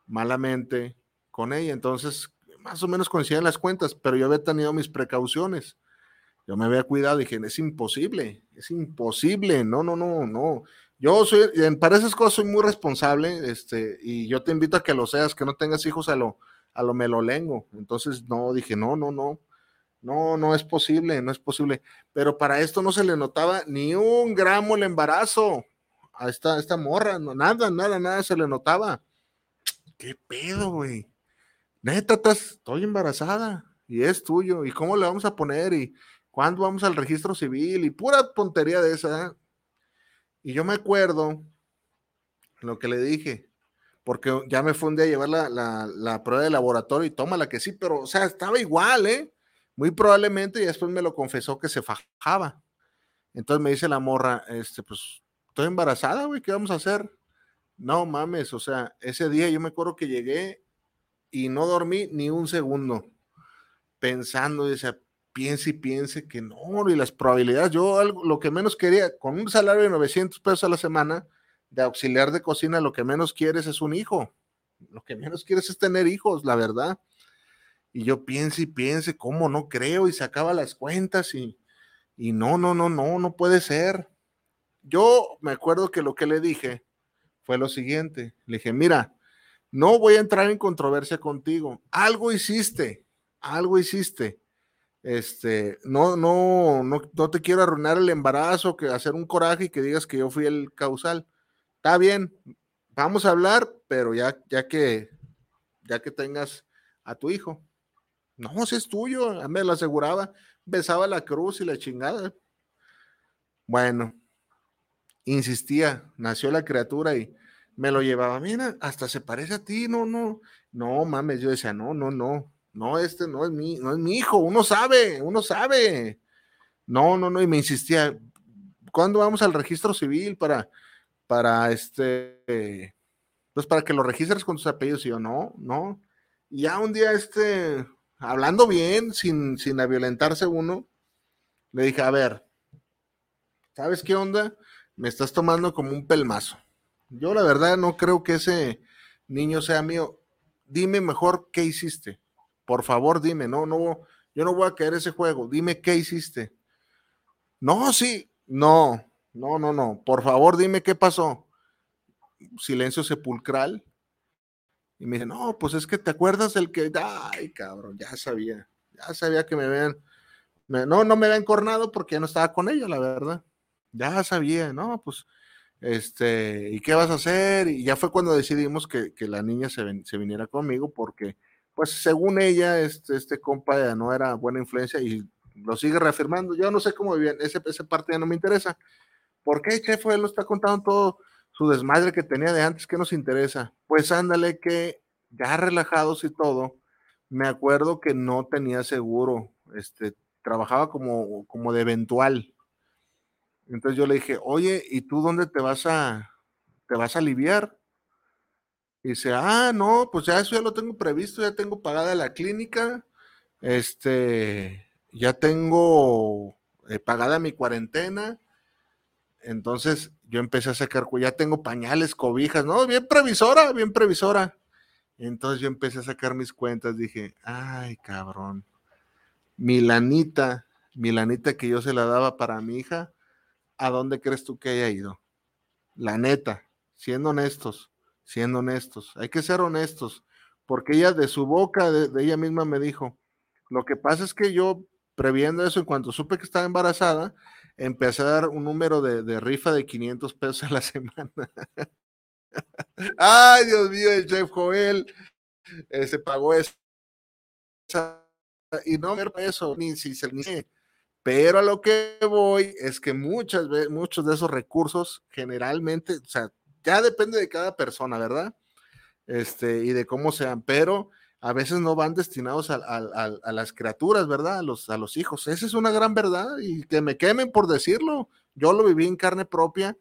malamente con ella, entonces más o menos coincidían las cuentas, pero yo había tenido mis precauciones. Yo me había cuidado, dije, es imposible, es imposible, no, no, no, no. Yo soy, para esas cosas soy muy responsable, este, y yo te invito a que lo seas, que no tengas hijos a lo, a lo melolengo. Entonces, no, dije, no, no, no, no, no es posible, no es posible. Pero para esto no se le notaba ni un gramo el embarazo a esta, esta morra, no, nada, nada, nada se le notaba. ¿Qué pedo, güey? Neta, estás, estoy embarazada y es tuyo. ¿Y cómo le vamos a poner? ¿Y cuándo vamos al registro civil? Y pura tontería de esa. ¿eh? Y yo me acuerdo lo que le dije, porque ya me fundé a llevar la, la, prueba de laboratorio y toma la que sí, pero, o sea, estaba igual, ¿eh? Muy probablemente, y después me lo confesó que se fajaba. Entonces me dice la morra, este, pues, estoy embarazada, güey, ¿qué vamos a hacer? No mames, o sea, ese día yo me acuerdo que llegué y no dormí ni un segundo pensando, y piense y piense que no, y las probabilidades, yo algo, lo que menos quería, con un salario de 900 pesos a la semana de auxiliar de cocina, lo que menos quieres es un hijo, lo que menos quieres es tener hijos, la verdad. Y yo piense y piense, ¿cómo no creo? Y sacaba las cuentas y, y no, no, no, no, no puede ser. Yo me acuerdo que lo que le dije fue lo siguiente. Le dije, mira, no voy a entrar en controversia contigo. Algo hiciste, algo hiciste. Este, no, no, no, no te quiero arruinar el embarazo, que hacer un coraje y que digas que yo fui el causal. Está bien, vamos a hablar, pero ya, ya que, ya que tengas a tu hijo. No, si es tuyo, me lo aseguraba, besaba la cruz y la chingada. Bueno, insistía, nació la criatura y me lo llevaba, mira, hasta se parece a ti, no, no, no mames, yo decía, no, no, no, no, este no es mi, no es mi hijo, uno sabe, uno sabe. No, no, no, y me insistía, ¿cuándo vamos al registro civil para, para este, pues para que lo registres con tus apellidos? Y yo, no, no. Y ya un día este, hablando bien, sin, sin violentarse uno, le dije, a ver, ¿sabes qué onda? Me estás tomando como un pelmazo. Yo la verdad no creo que ese niño sea mío. Dime mejor qué hiciste. Por favor, dime, no, no, yo no voy a caer ese juego. Dime qué hiciste. No, sí, no, no, no, no. Por favor, dime qué pasó. Silencio sepulcral. Y me dice, no, pues es que te acuerdas del que, ay, cabrón, ya sabía, ya sabía que me ven, no, no me había encornado porque ya no estaba con ella, la verdad. Ya sabía, no, pues, este, ¿y qué vas a hacer? Y ya fue cuando decidimos que, la niña se, viniera conmigo porque, pues, según ella, este, este compa ya no era buena influencia y lo sigue reafirmando. Yo no sé cómo bien, ese, esa parte ya no me interesa. ¿Por qué, chef? Él lo está contando todo su desmadre que tenía de antes, ¿qué nos interesa? Pues ándale que ya relajados y todo, me acuerdo que no tenía seguro, este, trabajaba como, como de eventual. Entonces yo le dije, oye, ¿y tú dónde te vas a, te vas a aliviar? Y dice, ah, no, pues ya eso ya lo tengo previsto, ya tengo pagada la clínica, este, ya tengo eh, pagada mi cuarentena, entonces yo empecé a sacar, ya tengo pañales, cobijas, no, bien previsora, bien previsora. Entonces yo empecé a sacar mis cuentas, dije, ay, cabrón, Milanita, Milanita que yo se la daba para mi hija, ¿a dónde crees tú que haya ido? La neta, siendo honestos, siendo honestos, hay que ser honestos, porque ella de su boca, de ella misma me dijo, lo que pasa es que yo, previendo eso, en cuanto supe que estaba embarazada, empecé a dar un número de, rifa de 500 pesos a la semana. Ay, Dios mío, el chef Joel eh, se pagó eso. Y no me eso, ni si se ni Pero a lo que voy es que muchas veces, muchos de esos recursos generalmente, o sea, ya depende de cada persona, ¿verdad? Este, y de cómo sean, pero a veces no van destinados a, las criaturas, ¿verdad? A los, a los hijos. Esa es una gran verdad y que me quemen por decirlo. Yo lo viví en carne propia.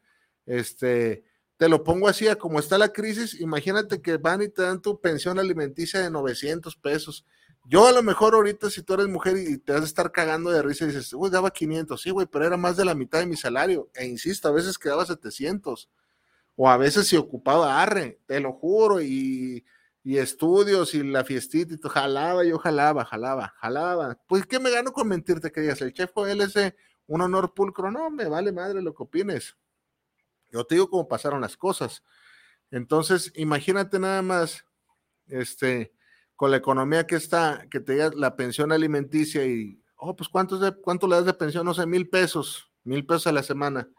Este, te lo pongo así, a como está la crisis, imagínate que van y te dan tu pensión alimenticia de 900 pesos. Yo a lo mejor ahorita si tú eres mujer y te vas a estar cagando de risa y dices, uy, daba 500, sí, güey, pero era más de la mitad de mi salario. E insisto, a veces quedaba 700. O a veces si ocupaba arre, te lo juro, y y estudios y la fiestita y todo, jalaba, yo jalaba, jalaba, jalaba. Pues, ¿qué me gano con mentirte que digas? El chef fue LC, un honor pulcro. No, me vale madre lo que opines. Yo te digo cómo pasaron las cosas. Entonces, imagínate nada más, este, con la economía que está, que te digas la pensión alimenticia y, oh, pues, ¿cuánto, de, ¿cuánto le das de pensión? No sé, mil pesos, mil pesos a la semana.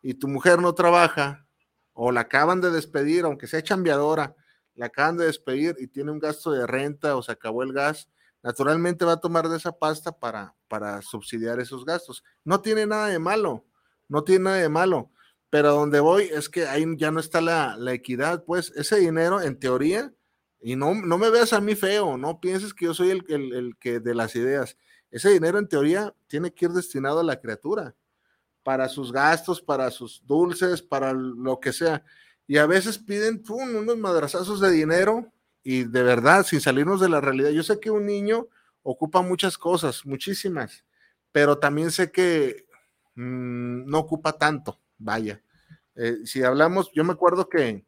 Y tu mujer no trabaja, o la acaban de despedir, aunque sea chambeadora, la acaban de despedir y tiene un gasto de renta o se acabó el gas, naturalmente va a tomar de esa pasta para, para subsidiar esos gastos. No tiene nada de malo, no tiene nada de malo, pero donde voy es que ahí ya no está la, equidad, pues ese dinero en teoría, y no, no me veas a mí feo, no pienses que yo soy el, el, el que de las ideas, ese dinero en teoría tiene que ir destinado a la criatura, para sus gastos, para sus dulces, para lo que sea y a veces piden unos madrazazos de dinero y de verdad, sin salirnos de la realidad. Yo sé que un niño ocupa muchas cosas, muchísimas, pero también sé que mm, no ocupa tanto, vaya. Eh, si hablamos, yo me acuerdo que,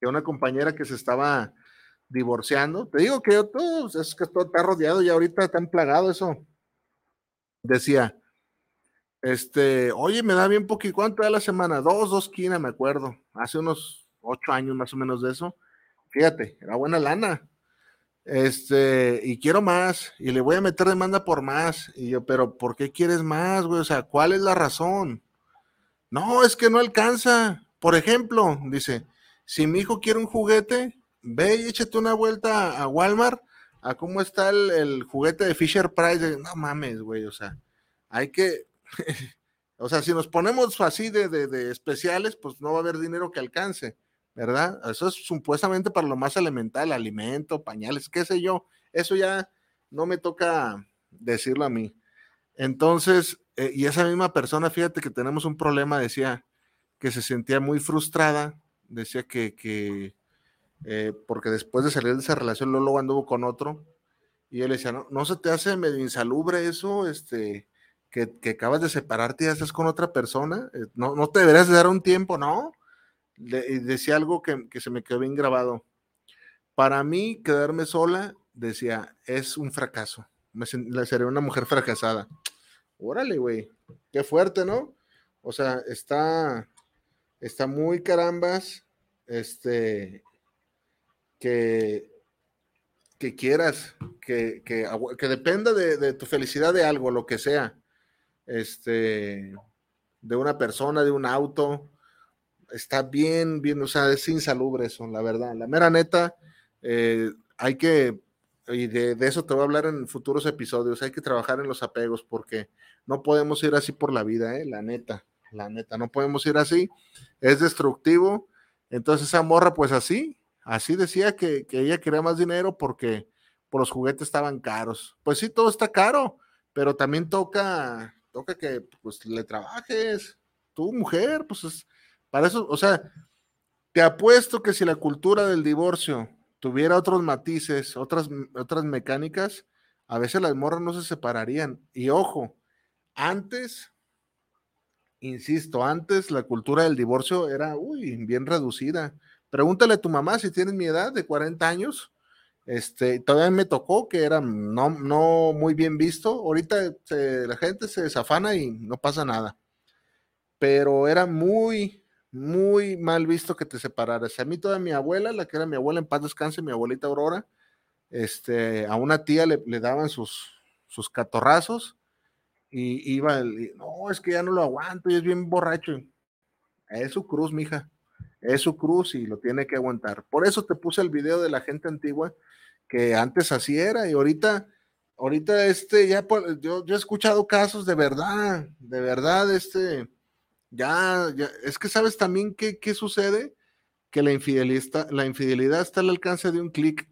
que, una compañera que se estaba divorciando, te digo que yo todo, es que todo está rodeado y ahorita está plagado eso. Decía, este, oye, me da bien poquito. ¿Cuánto da la semana? Dos, dos quinas, me acuerdo. Hace unos ocho años más o menos de eso. Fíjate, era buena lana. Este, y quiero más, y le voy a meter demanda por más. Y yo, pero ¿por qué quieres más, güey? O sea, ¿cuál es la razón? No, es que no alcanza. Por ejemplo, dice, si mi hijo quiere un juguete, ve y échate una vuelta a Walmart a cómo está el, el juguete de Fisher Price. No mames, güey, o sea, hay que, o sea, si nos ponemos así de, especiales, pues no va a haber dinero que alcance, ¿verdad? Eso es supuestamente para lo más elemental, alimento, pañales, qué sé yo. Eso ya no me toca decirlo a mí. Entonces, eh, y esa misma persona, fíjate que tenemos un problema, decía que se sentía muy frustrada, decía que, eh, porque después de salir de esa relación, luego anduvo con otro, y él decía, no se te hace medio insalubre eso, este, que, acabas de separarte y ya estás con otra persona, eh, no, no te deberías de dar un tiempo, ¿no? decía algo que, se me quedó bien grabado. Para mí, quedarme sola, decía, es un fracaso. Me sería una mujer fracasada. Órale, güey. Qué fuerte, ¿no? O sea, está, está muy carambas, este, que, que quieras, que, que, que dependa de, de, tu felicidad de algo, lo que sea este, de una persona, de un auto. Está bien, bien, o sea, es insalubre eso, la verdad. La mera neta, eh, hay que, y de, eso te voy a hablar en futuros episodios, hay que trabajar en los apegos porque no podemos ir así por la vida, eh, la neta, la neta, no podemos ir así, es destructivo. Entonces esa morra, pues así, así decía que, que ella quería más dinero porque por los juguetes estaban caros. Pues sí, todo está caro, pero también toca toca que pues le trabajes, tu mujer, pues es, para eso, o sea, te apuesto que si la cultura del divorcio tuviera otros matices, otras, otras mecánicas, a veces las morras no se separarían. Y ojo, antes, insisto, antes la cultura del divorcio era, uy, bien reducida. Pregúntale a tu mamá si tienes mi edad de 40 años, este, todavía me tocó que era no, no muy bien visto. Ahorita la gente se desafana y no pasa nada. Pero era muy, muy mal visto que te separaras. A mí toda mi abuela, la que era mi abuela en paz descanse, mi abuelita Aurora, este, a una tía le, daban sus, sus catorrazos y iba, no, es que ya no lo aguanto y es bien borracho. Es su cruz, mija es su cruz y lo tiene que aguantar. Por eso te puse el video de la gente antigua, que antes así era y ahorita, ahorita este, ya, yo, yo he escuchado casos de verdad, de verdad, este, ya, ya es que sabes también qué, qué sucede, que la infidelidad, la infidelidad está al alcance de un clic.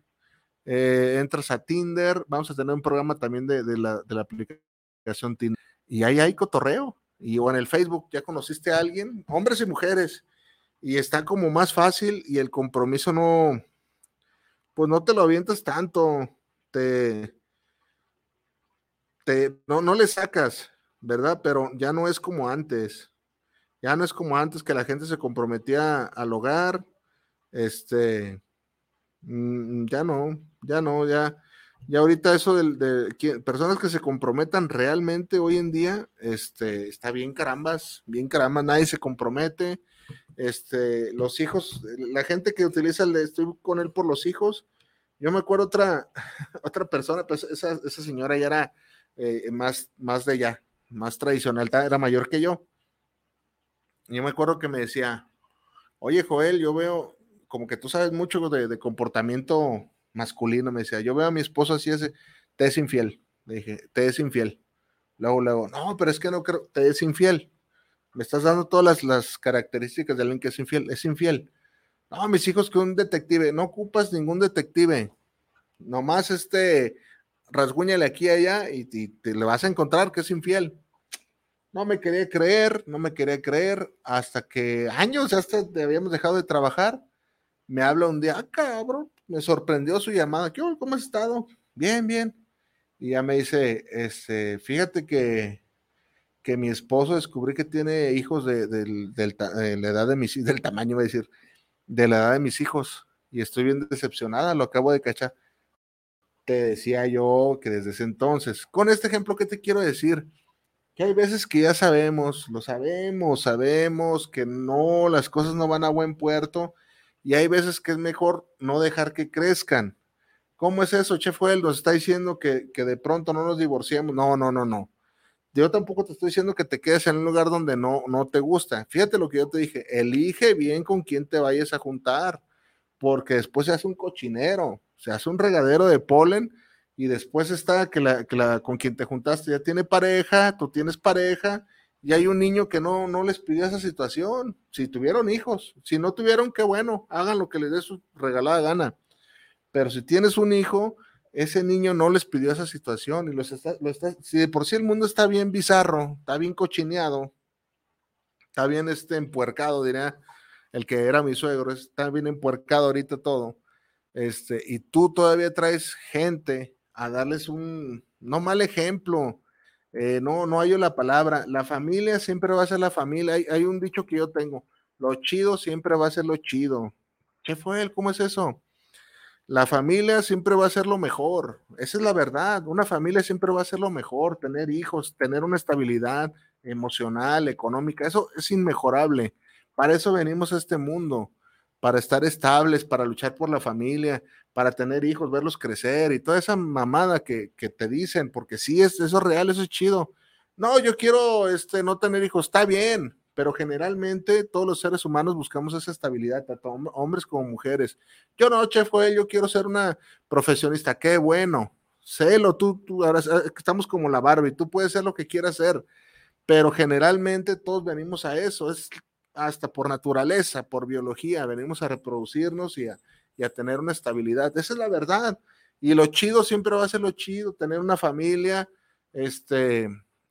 eh, entras a Tinder, vamos a tener un programa también de, la, aplicación Tinder. Y ahí hay cotorreo. Y o en el Facebook ya conociste a alguien, hombres y mujeres, y está como más fácil y el compromiso no, pues no te lo avientas tanto, te, te no, no le sacas, ¿verdad? Pero ya no es como antes. Ya no es como antes que la gente se comprometía al hogar. Este, mm, ya no, ya no, ya, ya ahorita eso de, personas que se comprometan realmente hoy en día, este, está bien carambas, bien carambas, nadie se compromete. Este, los hijos, la gente que utiliza el estoy con él por los hijos. Yo me acuerdo otra, otra persona, pues esa, esa señora ya era eh, más, más de allá, más tradicional, era mayor que yo. Yo me acuerdo que me decía, oye Joel, yo veo como que tú sabes mucho de, comportamiento masculino, me decía, yo veo a mi esposo así, te es infiel. Le dije, te es infiel. Luego, luego, no, pero es que no creo, te es infiel. Me estás dando todas las, características de alguien que es infiel, es infiel. No, mis hijos que un detective, no ocupas ningún detective. Nomás este, rasguñale aquí allá y, te le vas a encontrar que es infiel. No me quería creer, no me quería creer, hasta que años, hasta habíamos dejado de trabajar, me habla un día, ah, cabrón, me sorprendió su llamada, ¿qué ¿Cómo has estado? Bien, bien. Y ya me dice, este, fíjate que, que mi esposo descubrí que tiene hijos de, la edad de mis del tamaño, voy a decir, de la edad de mis hijos, y estoy bien decepcionada, lo acabo de cachar. Te decía yo que desde ese entonces, con este ejemplo, ¿qué te quiero decir? que hay veces que ya sabemos, lo sabemos, sabemos que no, las cosas no van a buen puerto y hay veces que es mejor no dejar que crezcan. ¿Cómo es eso, Chef Joel? Nos está diciendo que, de pronto no nos divorciemos. No, no, no, no. Yo tampoco te estoy diciendo que te quedes en un lugar donde no, no te gusta. Fíjate lo que yo te dije, elige bien con quién te vayas a juntar, porque después se hace un cochinero, se hace un regadero de polen y después está que la, que la con quien te juntaste ya tiene pareja, tú tienes pareja, y hay un niño que no, no les pidió esa situación. Si tuvieron hijos, si no tuvieron, qué bueno, hagan lo que les dé su regalada gana. Pero si tienes un hijo, ese niño no les pidió esa situación y los está, lo está, si de por sí el mundo está bien bizarro, está bien cochineado, está bien este empuercado, diría el que era mi suegro, está bien empuercado ahorita todo. Este, y tú todavía traes gente a darles un no mal ejemplo. Eh, no, no hay la palabra. La familia siempre va a ser la familia. Hay, un dicho que yo tengo. Lo chido siempre va a ser lo chido. ¿Qué fue él? ¿Cómo es eso? La familia siempre va a ser lo mejor. Esa es la verdad. Una familia siempre va a ser lo mejor. Tener hijos, tener una estabilidad emocional, económica, eso es inmejorable. Para eso venimos a este mundo, para estar estables, para luchar por la familia, para tener hijos, verlos crecer y toda esa mamada que, te dicen, porque sí, es, eso es real, eso es chido. No, yo quiero este, no tener hijos, está bien, pero generalmente todos los seres humanos buscamos esa estabilidad, tanto hombres como mujeres. Yo no, chef, yo quiero ser una profesionista, qué bueno, sélo, tú, tú, ahora estamos como la Barbie, tú puedes ser lo que quieras ser, pero generalmente todos venimos a eso, es hasta por naturaleza, por biología, venimos a reproducirnos y a, y a tener una estabilidad. Esa es la verdad. Y lo chido siempre va a ser lo chido, tener una familia, este,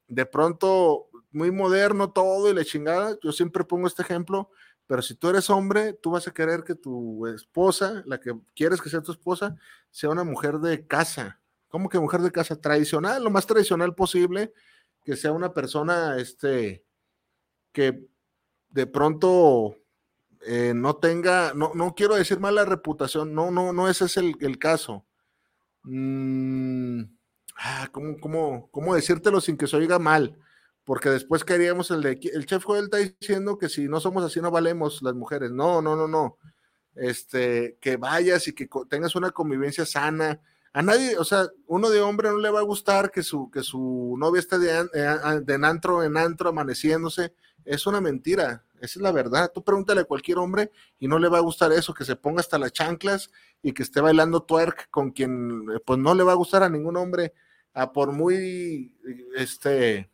de pronto muy moderno todo y la chingada. Yo siempre pongo este ejemplo, pero si tú eres hombre, tú vas a querer que tu esposa, la que quieres que sea tu esposa, sea una mujer de casa. ¿Cómo que mujer de casa? Tradicional, lo más tradicional posible, que sea una persona, este, que de pronto eh, no tenga, no, no quiero decir mala reputación, no, no, no ese es el, el caso. Mm, ah, ¿cómo, cómo, cómo, decírtelo sin que se oiga mal? Porque después queríamos el de, el chef Joel está diciendo que si no somos así no valemos las mujeres. No, no, no, no. Este, que vayas y que tengas una convivencia sana. A nadie, o sea, uno de hombre no le va a gustar que su, que su novia esté de, eh, de antro en antro amaneciéndose. Es una mentira esa es la verdad. Tú pregúntale a cualquier hombre y no le va a gustar eso, que se ponga hasta las chanclas y que esté bailando twerk con quien, eh, pues no le va a gustar a ningún hombre, a por muy este,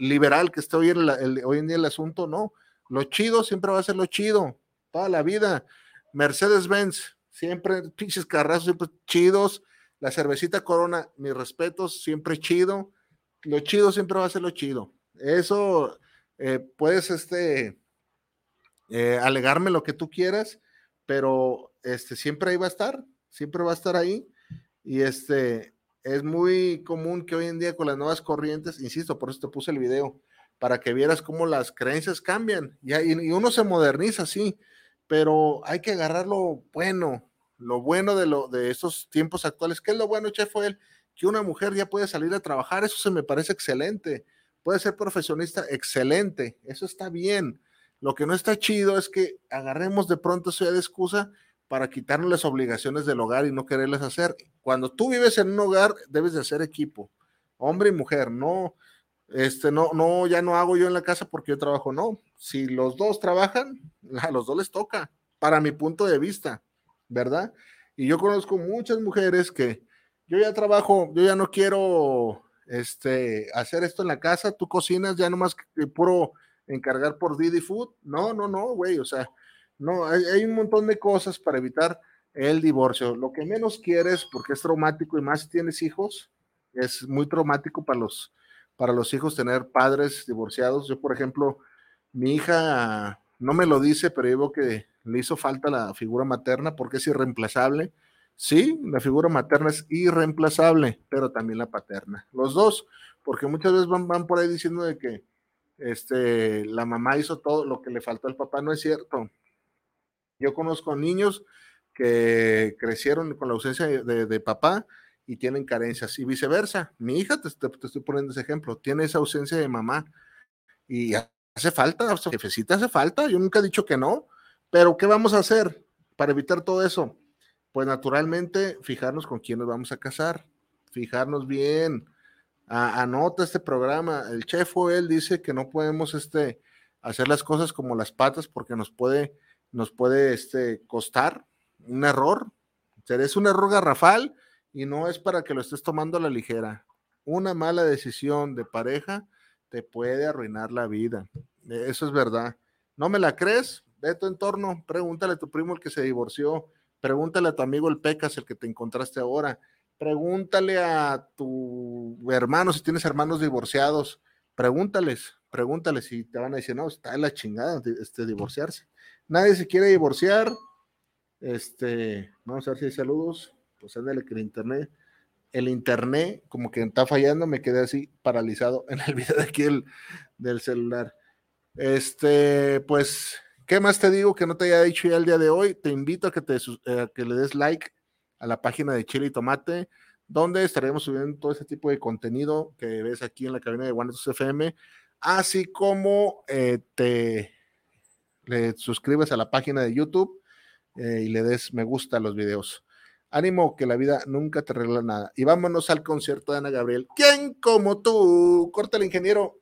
liberal que esté hoy en, hoy en día el asunto, no. Lo chido siempre va a ser lo chido, toda la vida. Mercedes-Benz siempre pinches carrazos, siempre chidos. La cervecita Corona, mis respetos, siempre chido. Lo chido siempre va a ser lo chido. Eso eh, puedes este, eh, alegarme lo que tú quieras, pero este, siempre ahí va a estar, siempre va a estar ahí. Y este, es muy común que hoy en día con las nuevas corrientes, insisto, por eso te puse el video, para que vieras cómo las creencias cambian. Y, uno se moderniza, sí, pero hay que agarrar lo bueno, lo bueno de, lo, de estos tiempos actuales. ¿Qué es lo bueno, Chef él Que una mujer ya puede salir a trabajar, eso se me parece excelente. Puede ser profesionista, excelente, eso está bien. Lo que no está chido es que agarremos de pronto esa de excusa para quitarnos las obligaciones del hogar y no quererles hacer. Cuando tú vives en un hogar, debes de hacer equipo, hombre y mujer, no, este, no, no, ya no hago yo en la casa porque yo trabajo, no. Si los dos trabajan, a los dos les toca, para mi punto de vista, ¿verdad? Y yo conozco muchas mujeres que yo ya trabajo, yo ya no quiero este, hacer esto en la casa, tú cocinas ya nomás que puro encargar por Didi Food. No, no, no, güey, o sea, no, hay, un montón de cosas para evitar el divorcio. Lo que menos quieres, porque es traumático y más si tienes hijos, es muy traumático para los, para los hijos tener padres divorciados. Yo, por ejemplo, mi hija no me lo dice, pero digo que le hizo falta la figura materna porque es irreemplazable. Sí, la figura materna es irreemplazable, pero también la paterna. Los dos, porque muchas veces van, van por ahí diciendo de que este, la mamá hizo todo lo que le faltó al papá, no es cierto. Yo conozco niños que crecieron con la ausencia de, papá y tienen carencias y viceversa. Mi hija, te, estoy poniendo ese ejemplo, tiene esa ausencia de mamá y hace falta, jefecita hace falta, yo nunca he dicho que no, pero ¿qué vamos a hacer para evitar todo eso? Pues naturalmente fijarnos con quién nos vamos a casar, fijarnos bien, anota este programa, el chef él dice que no podemos este, hacer las cosas como las patas porque nos puede nos puede este, costar un error. es un error garrafal y no es para que lo estés tomando a la ligera. Una mala decisión de pareja te puede arruinar la vida. Eso es verdad. ¿No me la crees? Ve tu entorno, pregúntale a tu primo el que se divorció, pregúntale a tu amigo el Pecas, el que te encontraste ahora, pregúntale a tu hermano, si tienes hermanos divorciados, pregúntales, pregúntales y te van a decir, no, está en la chingada este, divorciarse. Nadie se quiere divorciar. Este, vamos a ver si hay saludos. Pues ándale que el internet, el internet como que está fallando, me quedé así paralizado en el video de aquí del celular. Este, pues, ¿qué más te digo que no te haya dicho ya el día de hoy? Te invito a que, te, eh, que le des like a la página de Chile y Tomate, donde estaremos subiendo todo ese tipo de contenido que ves aquí en la cabina de Guanatos FM, así como eh, te le suscribes a la página de YouTube eh, y le des me gusta a los videos. Ánimo que la vida nunca te arregla nada. Y vámonos al concierto de Ana Gabriel. ¿Quién como tú? Corta el ingeniero.